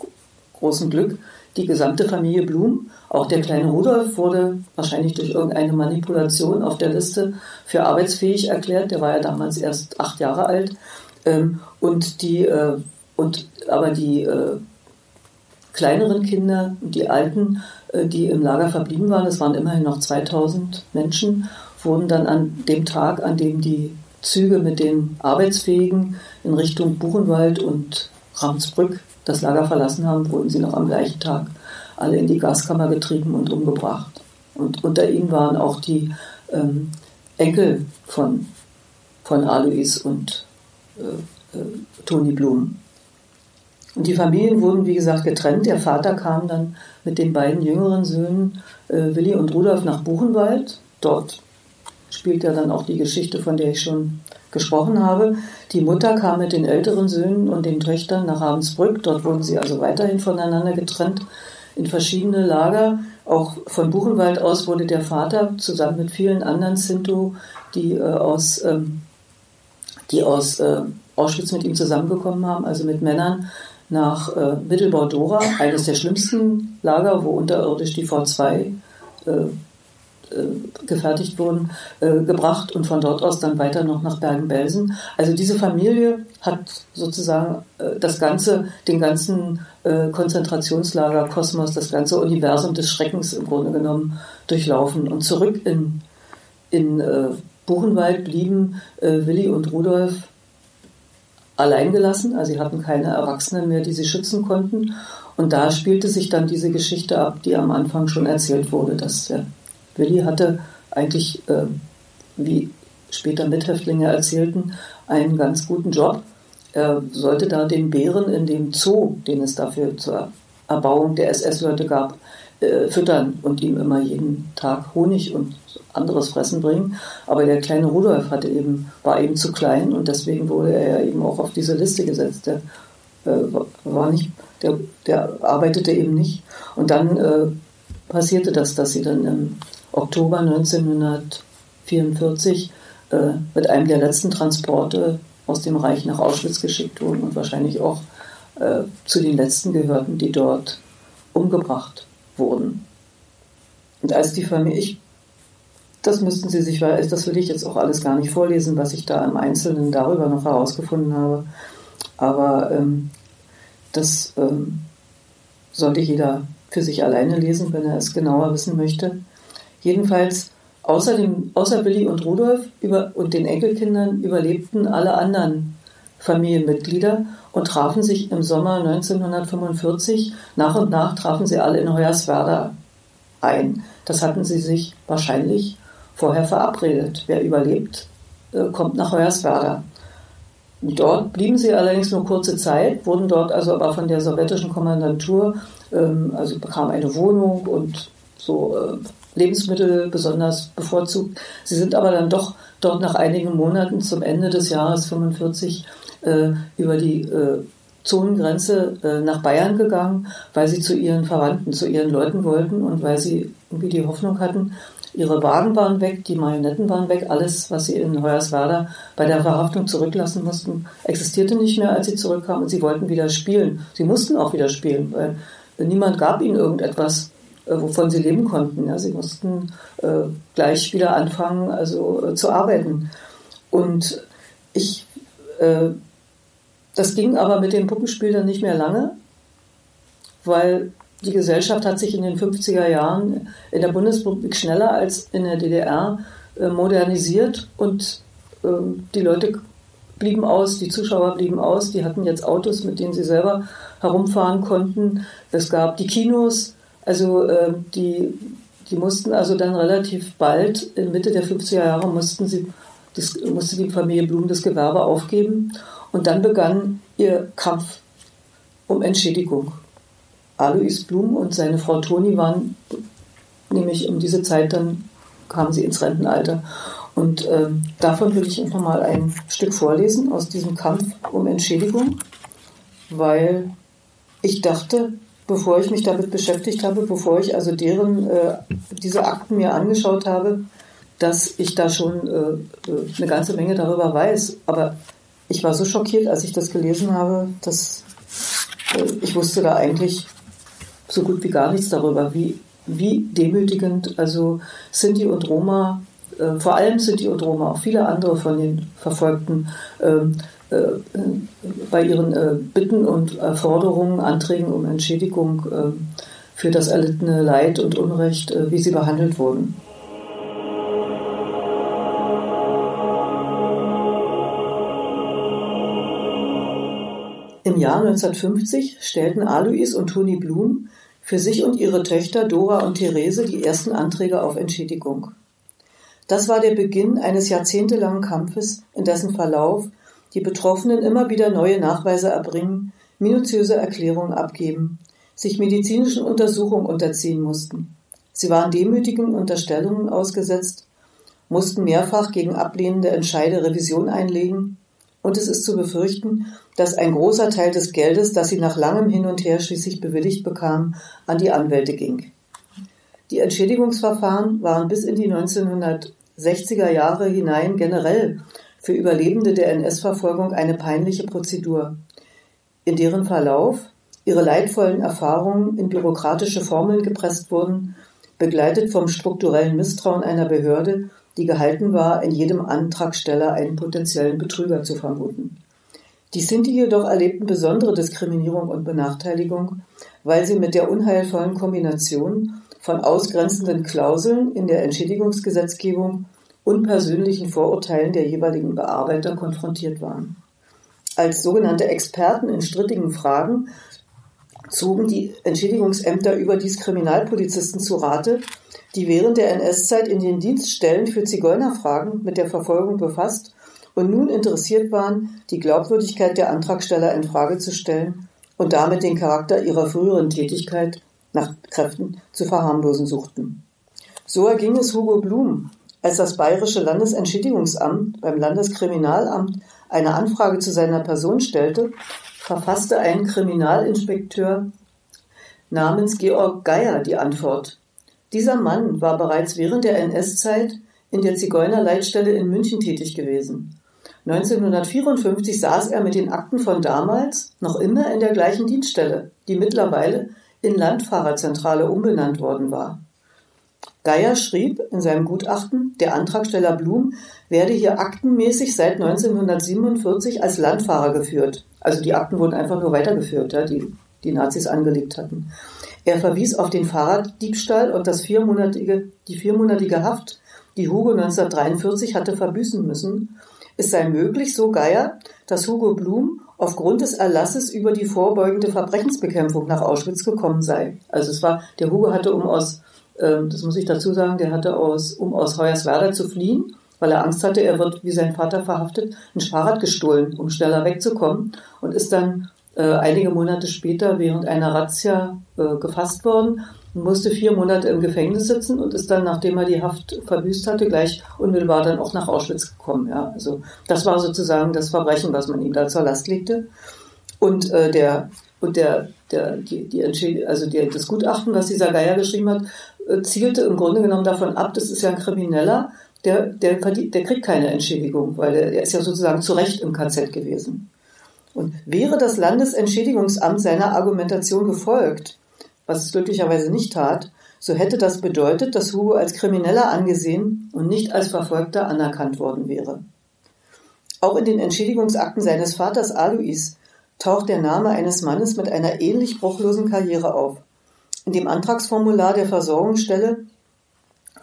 großen Glück die gesamte Familie Blum. Auch der kleine Rudolf wurde wahrscheinlich durch irgendeine Manipulation auf der Liste für arbeitsfähig erklärt. Der war ja damals erst acht Jahre alt. Ähm, und die, äh, und, aber die äh, kleineren Kinder und die Alten, äh, die im Lager verblieben waren, es waren immerhin noch 2000 Menschen, wurden dann an dem Tag, an dem die Züge mit den Arbeitsfähigen in Richtung Buchenwald und Ramsbrück das Lager verlassen haben, wurden sie noch am gleichen Tag alle in die Gaskammer getrieben und umgebracht. Und unter ihnen waren auch die ähm, Enkel von, von Alois und äh, äh, Toni Blum. Und die Familien wurden, wie gesagt, getrennt. Der Vater kam dann mit den beiden jüngeren Söhnen, äh, Willi und Rudolf, nach Buchenwald. Dort spielt ja dann auch die Geschichte, von der ich schon gesprochen habe. Die Mutter kam mit den älteren Söhnen und den Töchtern nach Ravensbrück. Dort wurden sie also weiterhin voneinander getrennt in verschiedene Lager. Auch von Buchenwald aus wurde der Vater zusammen mit vielen anderen Sinto, die äh, aus, ähm, die aus äh, Auschwitz mit ihm zusammengekommen haben, also mit Männern, nach äh, Mittelbau-Dora, eines der schlimmsten Lager, wo unterirdisch die V2 äh, äh, gefertigt wurden, äh, gebracht und von dort aus dann weiter noch nach Bergen-Belsen. Also diese Familie hat sozusagen äh, das ganze, den ganzen äh, Konzentrationslager Kosmos, das ganze Universum des Schreckens im Grunde genommen durchlaufen und zurück in, in Buchenwald blieben Willi und Rudolf allein gelassen. Also sie hatten keine Erwachsenen mehr, die sie schützen konnten. Und da spielte sich dann diese Geschichte ab, die am Anfang schon erzählt wurde, dass der Willi hatte eigentlich, äh, wie später Mithäftlinge erzählten, einen ganz guten Job. Er sollte da den Bären in dem Zoo, den es dafür zur Erbauung der SS-Leute gab, äh, füttern und ihm immer jeden Tag Honig und anderes Fressen bringen. Aber der kleine Rudolf hatte eben, war eben zu klein und deswegen wurde er eben auch auf diese Liste gesetzt. Er äh, war nicht der, der arbeitete eben nicht. Und dann äh, passierte das, dass sie dann im Oktober 1944 äh, mit einem der letzten Transporte aus dem Reich nach Auschwitz geschickt wurden und wahrscheinlich auch äh, zu den letzten gehörten, die dort umgebracht wurden. Und als die Familie, ich, das müssten Sie sich, weil das will ich jetzt auch alles gar nicht vorlesen, was ich da im Einzelnen darüber noch herausgefunden habe. Aber ähm, das ähm, sollte jeder für sich alleine lesen, wenn er es genauer wissen möchte. Jedenfalls, außer, dem, außer Willi und Rudolf über, und den Enkelkindern überlebten alle anderen Familienmitglieder und trafen sich im Sommer 1945. Nach und nach trafen sie alle in Hoyerswerda ein. Das hatten sie sich wahrscheinlich vorher verabredet. Wer überlebt, äh, kommt nach Hoyerswerda. Dort blieben sie allerdings nur kurze Zeit, wurden dort also aber von der sowjetischen Kommandantur, ähm, also bekamen eine Wohnung und so äh, Lebensmittel besonders bevorzugt. Sie sind aber dann doch dort nach einigen Monaten zum Ende des Jahres 45 äh, über die äh, Zonengrenze äh, nach Bayern gegangen, weil sie zu ihren Verwandten, zu ihren Leuten wollten und weil sie irgendwie die Hoffnung hatten, Ihre Wagen waren weg, die Marionetten waren weg, alles, was sie in Hoyerswerda bei der Verhaftung zurücklassen mussten, existierte nicht mehr, als sie zurückkamen und sie wollten wieder spielen. Sie mussten auch wieder spielen, weil niemand gab ihnen irgendetwas, wovon sie leben konnten. Ja, sie mussten äh, gleich wieder anfangen, also äh, zu arbeiten. Und ich, äh, das ging aber mit dem Puppenspiel dann nicht mehr lange, weil die Gesellschaft hat sich in den 50er Jahren in der Bundesrepublik schneller als in der DDR äh, modernisiert und ähm, die Leute blieben aus, die Zuschauer blieben aus, die hatten jetzt Autos, mit denen sie selber herumfahren konnten. Es gab die Kinos, also ähm, die, die mussten also dann relativ bald, in Mitte der 50er Jahre, mussten sie, das, musste die Familie Blum das Gewerbe aufgeben und dann begann ihr Kampf um Entschädigung. Alois Blum und seine Frau Toni waren nämlich um diese Zeit, dann kamen sie ins Rentenalter. Und äh, davon will ich einfach mal ein Stück vorlesen aus diesem Kampf um Entschädigung, weil ich dachte, bevor ich mich damit beschäftigt habe, bevor ich also deren äh, diese Akten mir angeschaut habe, dass ich da schon äh, äh eine ganze Menge darüber weiß. Aber ich war so schockiert, als ich das gelesen habe, dass äh, ich wusste da eigentlich so gut wie gar nichts darüber, wie, wie demütigend also Sinti und Roma, äh, vor allem Sinti und Roma, auch viele andere von den Verfolgten, ähm, äh, bei ihren äh, Bitten und Forderungen, Anträgen um Entschädigung ähm, für das erlittene Leid und Unrecht, äh, wie sie behandelt wurden. Im Jahr 1950 stellten Alois und Toni Blum für sich und ihre Töchter Dora und Therese die ersten Anträge auf Entschädigung. Das war der Beginn eines jahrzehntelangen Kampfes, in dessen Verlauf die Betroffenen immer wieder neue Nachweise erbringen, minutiöse Erklärungen abgeben, sich medizinischen Untersuchungen unterziehen mussten. Sie waren demütigen Unterstellungen ausgesetzt, mussten mehrfach gegen ablehnende Entscheide Revision einlegen, und es ist zu befürchten, dass ein großer Teil des Geldes, das sie nach langem Hin und Her schließlich bewilligt bekam, an die Anwälte ging. Die Entschädigungsverfahren waren bis in die 1960er Jahre hinein generell für Überlebende der NS-Verfolgung eine peinliche Prozedur, in deren Verlauf ihre leidvollen Erfahrungen in bürokratische Formeln gepresst wurden, begleitet vom strukturellen Misstrauen einer Behörde, die gehalten war, in jedem Antragsteller einen potenziellen Betrüger zu vermuten. Die Sinti jedoch erlebten besondere Diskriminierung und Benachteiligung, weil sie mit der unheilvollen Kombination von ausgrenzenden Klauseln in der Entschädigungsgesetzgebung und persönlichen Vorurteilen der jeweiligen Bearbeiter konfrontiert waren. Als sogenannte Experten in strittigen Fragen zogen die Entschädigungsämter überdies Kriminalpolizisten zu Rate, die während der NS-Zeit in den Dienststellen für Zigeunerfragen mit der Verfolgung befasst und nun interessiert waren, die Glaubwürdigkeit der Antragsteller in Frage zu stellen und damit den Charakter ihrer früheren Tätigkeit nach Kräften zu verharmlosen suchten. So erging es Hugo Blum, als das Bayerische Landesentschädigungsamt beim Landeskriminalamt eine Anfrage zu seiner Person stellte, verfasste ein Kriminalinspekteur namens Georg Geier die Antwort. Dieser Mann war bereits während der NS-Zeit in der Zigeunerleitstelle in München tätig gewesen. 1954 saß er mit den Akten von damals noch immer in der gleichen Dienststelle, die mittlerweile in Landfahrerzentrale umbenannt worden war. Geier schrieb in seinem Gutachten, der Antragsteller Blum werde hier aktenmäßig seit 1947 als Landfahrer geführt. Also die Akten wurden einfach nur weitergeführt, ja, die die Nazis angelegt hatten. Er verwies auf den Fahrraddiebstahl und das viermonatige, die viermonatige Haft, die Hugo 1943 hatte verbüßen müssen. Es sei möglich, so Geier, dass Hugo Blum aufgrund des Erlasses über die vorbeugende Verbrechensbekämpfung nach Auschwitz gekommen sei. Also es war, der Hugo hatte, um aus, das muss ich dazu sagen, der hatte aus, um aus Hoyerswerda zu fliehen, weil er Angst hatte, er wird wie sein Vater verhaftet, ein Fahrrad gestohlen, um schneller wegzukommen und ist dann äh, einige Monate später während einer Razzia äh, gefasst worden und musste vier Monate im Gefängnis sitzen und ist dann, nachdem er die Haft verbüßt hatte, gleich unmittelbar dann auch nach Auschwitz gekommen. Ja, also das war sozusagen das Verbrechen, was man ihm da zur Last legte. Und äh, der und der, der, die, die also die, das Gutachten, was dieser Geier geschrieben hat, zielte im Grunde genommen davon ab, das ist ja ein Krimineller, der, der, der kriegt keine Entschädigung, weil der ist ja sozusagen zu Recht im KZ gewesen. Und wäre das Landesentschädigungsamt seiner Argumentation gefolgt, was es glücklicherweise nicht tat, so hätte das bedeutet, dass Hugo als Krimineller angesehen und nicht als Verfolgter anerkannt worden wäre. Auch in den Entschädigungsakten seines Vaters Alois taucht der Name eines Mannes mit einer ähnlich bruchlosen Karriere auf. In dem Antragsformular der Versorgungsstelle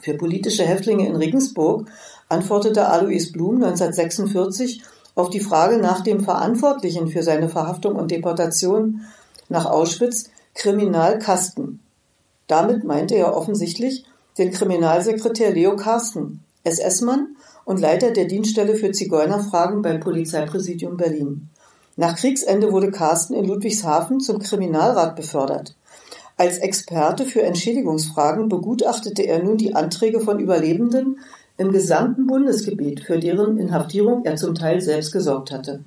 für politische Häftlinge in Regensburg antwortete Alois Blum 1946 auf die Frage nach dem Verantwortlichen für seine Verhaftung und Deportation nach Auschwitz Kriminalkasten. Damit meinte er offensichtlich den Kriminalsekretär Leo Carsten, SS-Mann und Leiter der Dienststelle für Zigeunerfragen beim Polizeipräsidium Berlin. Nach Kriegsende wurde Carsten in Ludwigshafen zum Kriminalrat befördert. Als Experte für Entschädigungsfragen begutachtete er nun die Anträge von Überlebenden im gesamten Bundesgebiet, für deren Inhaftierung er zum Teil selbst gesorgt hatte.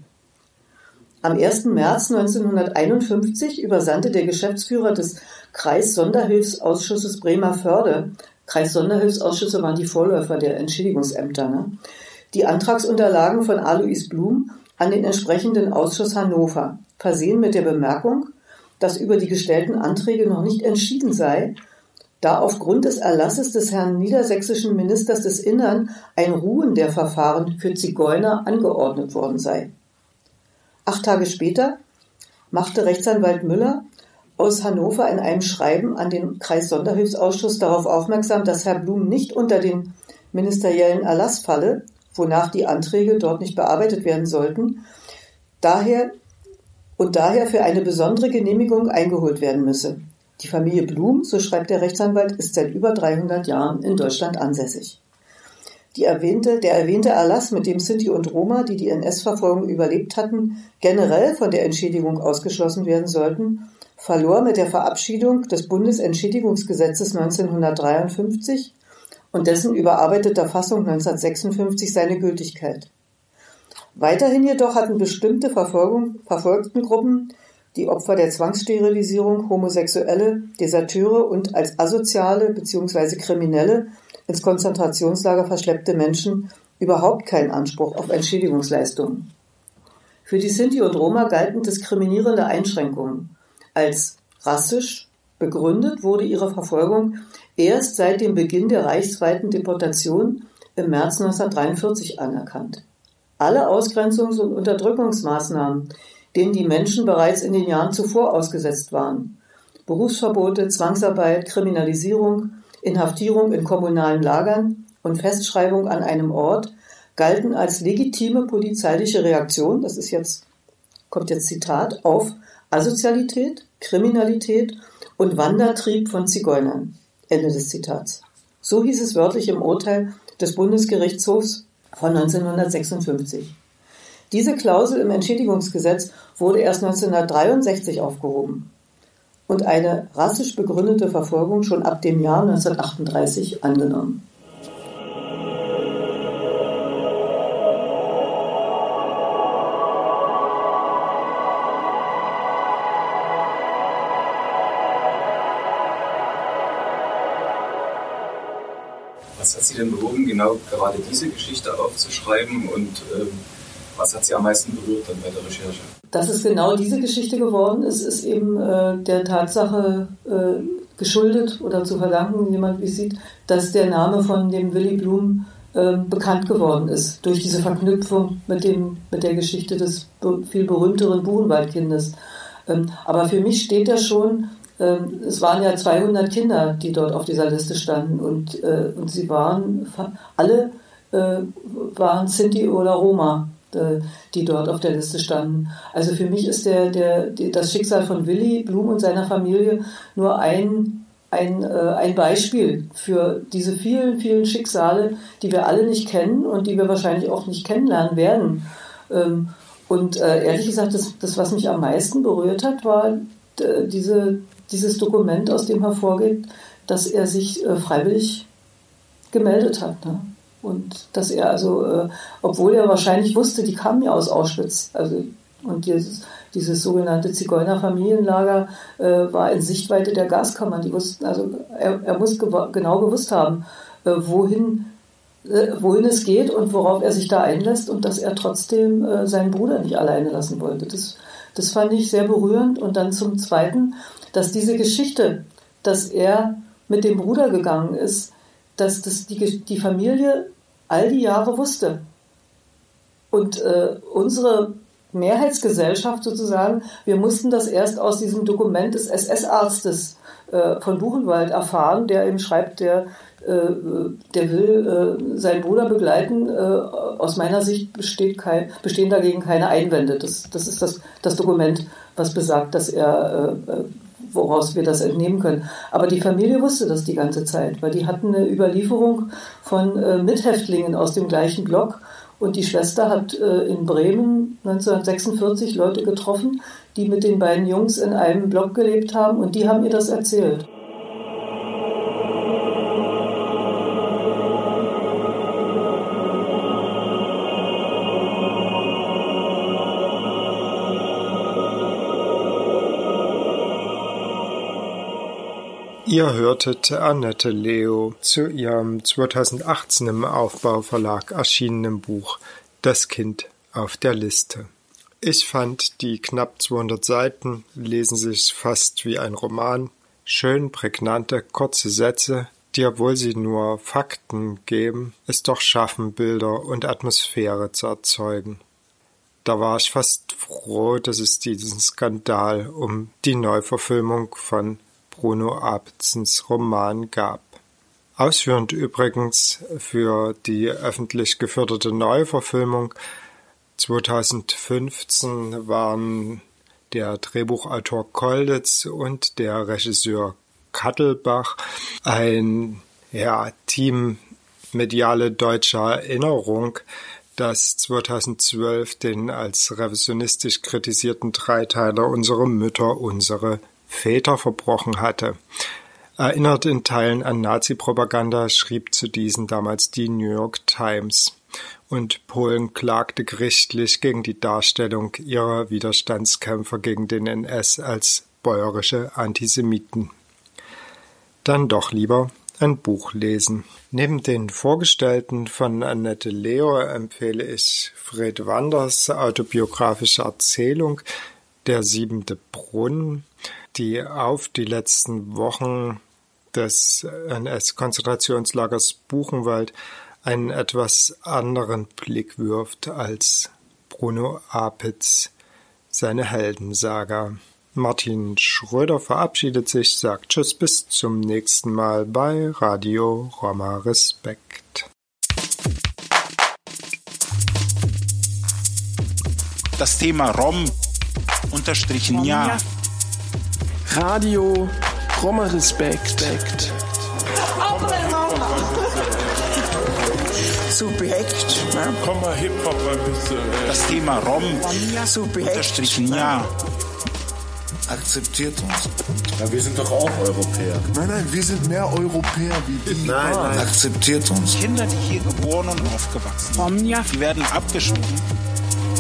Am 1. März 1951 übersandte der Geschäftsführer des Kreissonderhilfsausschusses Bremerförde, Kreissonderhilfsausschüsse waren die Vorläufer der Entschädigungsämter, ne? die Antragsunterlagen von Alois Blum an den entsprechenden Ausschuss Hannover, versehen mit der Bemerkung, dass über die gestellten Anträge noch nicht entschieden sei da aufgrund des Erlasses des Herrn niedersächsischen Ministers des Innern ein Ruhen der Verfahren für Zigeuner angeordnet worden sei. Acht Tage später machte Rechtsanwalt Müller aus Hannover in einem Schreiben an den Kreissonderhilfsausschuss darauf aufmerksam, dass Herr Blum nicht unter den ministeriellen Erlass falle, wonach die Anträge dort nicht bearbeitet werden sollten, daher und daher für eine besondere Genehmigung eingeholt werden müsse. Die Familie Blum, so schreibt der Rechtsanwalt, ist seit über 300 Jahren in Deutschland ansässig. Erwähnte, der erwähnte Erlass, mit dem Sinti und Roma, die die NS-Verfolgung überlebt hatten, generell von der Entschädigung ausgeschlossen werden sollten, verlor mit der Verabschiedung des Bundesentschädigungsgesetzes 1953 und dessen überarbeiteter Fassung 1956 seine Gültigkeit. Weiterhin jedoch hatten bestimmte Verfolgung, verfolgten Gruppen die Opfer der Zwangssterilisierung, Homosexuelle, Deserteure und als asoziale bzw. Kriminelle ins Konzentrationslager verschleppte Menschen überhaupt keinen Anspruch auf Entschädigungsleistungen. Für die Sinti und Roma galten diskriminierende Einschränkungen. Als rassisch begründet wurde ihre Verfolgung erst seit dem Beginn der reichsweiten Deportation im März 1943 anerkannt. Alle Ausgrenzungs- und Unterdrückungsmaßnahmen, denen die Menschen bereits in den Jahren zuvor ausgesetzt waren. Berufsverbote, Zwangsarbeit, Kriminalisierung, Inhaftierung in kommunalen Lagern und Festschreibung an einem Ort galten als legitime polizeiliche Reaktion, das ist jetzt, kommt jetzt Zitat, auf Asozialität, Kriminalität und Wandertrieb von Zigeunern. Ende des Zitats. So hieß es wörtlich im Urteil des Bundesgerichtshofs von 1956. Diese Klausel im Entschädigungsgesetz wurde erst 1963 aufgehoben und eine rassisch begründete Verfolgung schon ab dem Jahr 1938 angenommen. Sie denn bewogen, genau gerade diese Geschichte aufzuschreiben und ähm, was hat Sie am meisten berührt dann bei der Recherche? Dass es genau diese Geschichte geworden ist, ist eben äh, der Tatsache äh, geschuldet oder zu verdanken, jemand wie sieht, dass der Name von dem Willy Blum äh, bekannt geworden ist durch diese Verknüpfung mit, dem, mit der Geschichte des viel berühmteren Buchenwaldkindes. Ähm, aber für mich steht da schon, es waren ja 200 Kinder, die dort auf dieser Liste standen und, äh, und sie waren alle äh, waren Sinti oder Roma, äh, die dort auf der Liste standen. Also für mich ist der, der, das Schicksal von Willy Blum und seiner Familie nur ein, ein, ein Beispiel für diese vielen, vielen Schicksale, die wir alle nicht kennen und die wir wahrscheinlich auch nicht kennenlernen werden. Ähm, und ehrlich gesagt, das, das, was mich am meisten berührt hat, war diese, dieses Dokument, aus dem hervorgeht, dass er sich äh, freiwillig gemeldet hat. Ne? Und dass er also, äh, obwohl er wahrscheinlich wusste, die kamen ja aus Auschwitz, also und dieses, dieses sogenannte Zigeunerfamilienlager äh, war in Sichtweite der Gaskammern. Die wussten, also er, er muss genau gewusst haben, äh, wohin, äh, wohin es geht und worauf er sich da einlässt und dass er trotzdem äh, seinen Bruder nicht alleine lassen wollte. Das, das fand ich sehr berührend. Und dann zum Zweiten, dass diese Geschichte, dass er mit dem Bruder gegangen ist, dass das die, die Familie all die Jahre wusste. Und äh, unsere Mehrheitsgesellschaft sozusagen, wir mussten das erst aus diesem Dokument des SS-Arztes äh, von Buchenwald erfahren, der eben schreibt, der, äh, der will äh, seinen Bruder begleiten. Äh, aus meiner Sicht kein, bestehen dagegen keine Einwände. Das, das ist das, das Dokument, was besagt, dass er äh, woraus wir das entnehmen können. Aber die Familie wusste das die ganze Zeit, weil die hatten eine Überlieferung von äh, Mithäftlingen aus dem gleichen Block. Und die Schwester hat äh, in Bremen 1946 Leute getroffen, die mit den beiden Jungs in einem Block gelebt haben und die haben ihr das erzählt. Ihr hörtet Annette Leo zu ihrem 2018 im Aufbauverlag erschienenen Buch Das Kind auf der Liste. Ich fand, die knapp 200 Seiten lesen sich fast wie ein Roman. Schön prägnante, kurze Sätze, die, obwohl sie nur Fakten geben, es doch schaffen, Bilder und Atmosphäre zu erzeugen. Da war ich fast froh, dass es diesen Skandal um die Neuverfilmung von Bruno Abzens Roman gab. Ausführend übrigens für die öffentlich geförderte Neuverfilmung 2015 waren der Drehbuchautor Kolditz und der Regisseur Kattelbach ein ja, Team mediale deutscher Erinnerung, das 2012 den als revisionistisch kritisierten Dreiteiler Unsere Mütter, unsere Väter verbrochen hatte. Erinnert in Teilen an Nazi-Propaganda schrieb zu diesen damals die New York Times. Und Polen klagte gerichtlich gegen die Darstellung ihrer Widerstandskämpfer gegen den NS als bäuerische Antisemiten. Dann doch lieber ein Buch lesen. Neben den Vorgestellten von Annette Leo empfehle ich Fred Wanders autobiografische Erzählung Der siebente Brunnen die auf die letzten Wochen des NS-Konzentrationslagers Buchenwald einen etwas anderen Blick wirft als Bruno Apitz seine Heldensaga. Martin Schröder verabschiedet sich, sagt Tschüss bis zum nächsten Mal bei Radio Roma Respekt. Das Thema Rom unterstrichen ja. Radio Roma Respekt. Subjekt. Ne? Komm mal Hip-Hop ein bisschen. Ey. Das Thema Rom unterstrichen ja. Akzeptiert uns. Ja, wir sind doch auch Europäer. Nein, nein, wir sind mehr Europäer wie die. Nein, nein. Akzeptiert uns. Kinder, die hier geboren und aufgewachsen sind, die werden abgeschoben.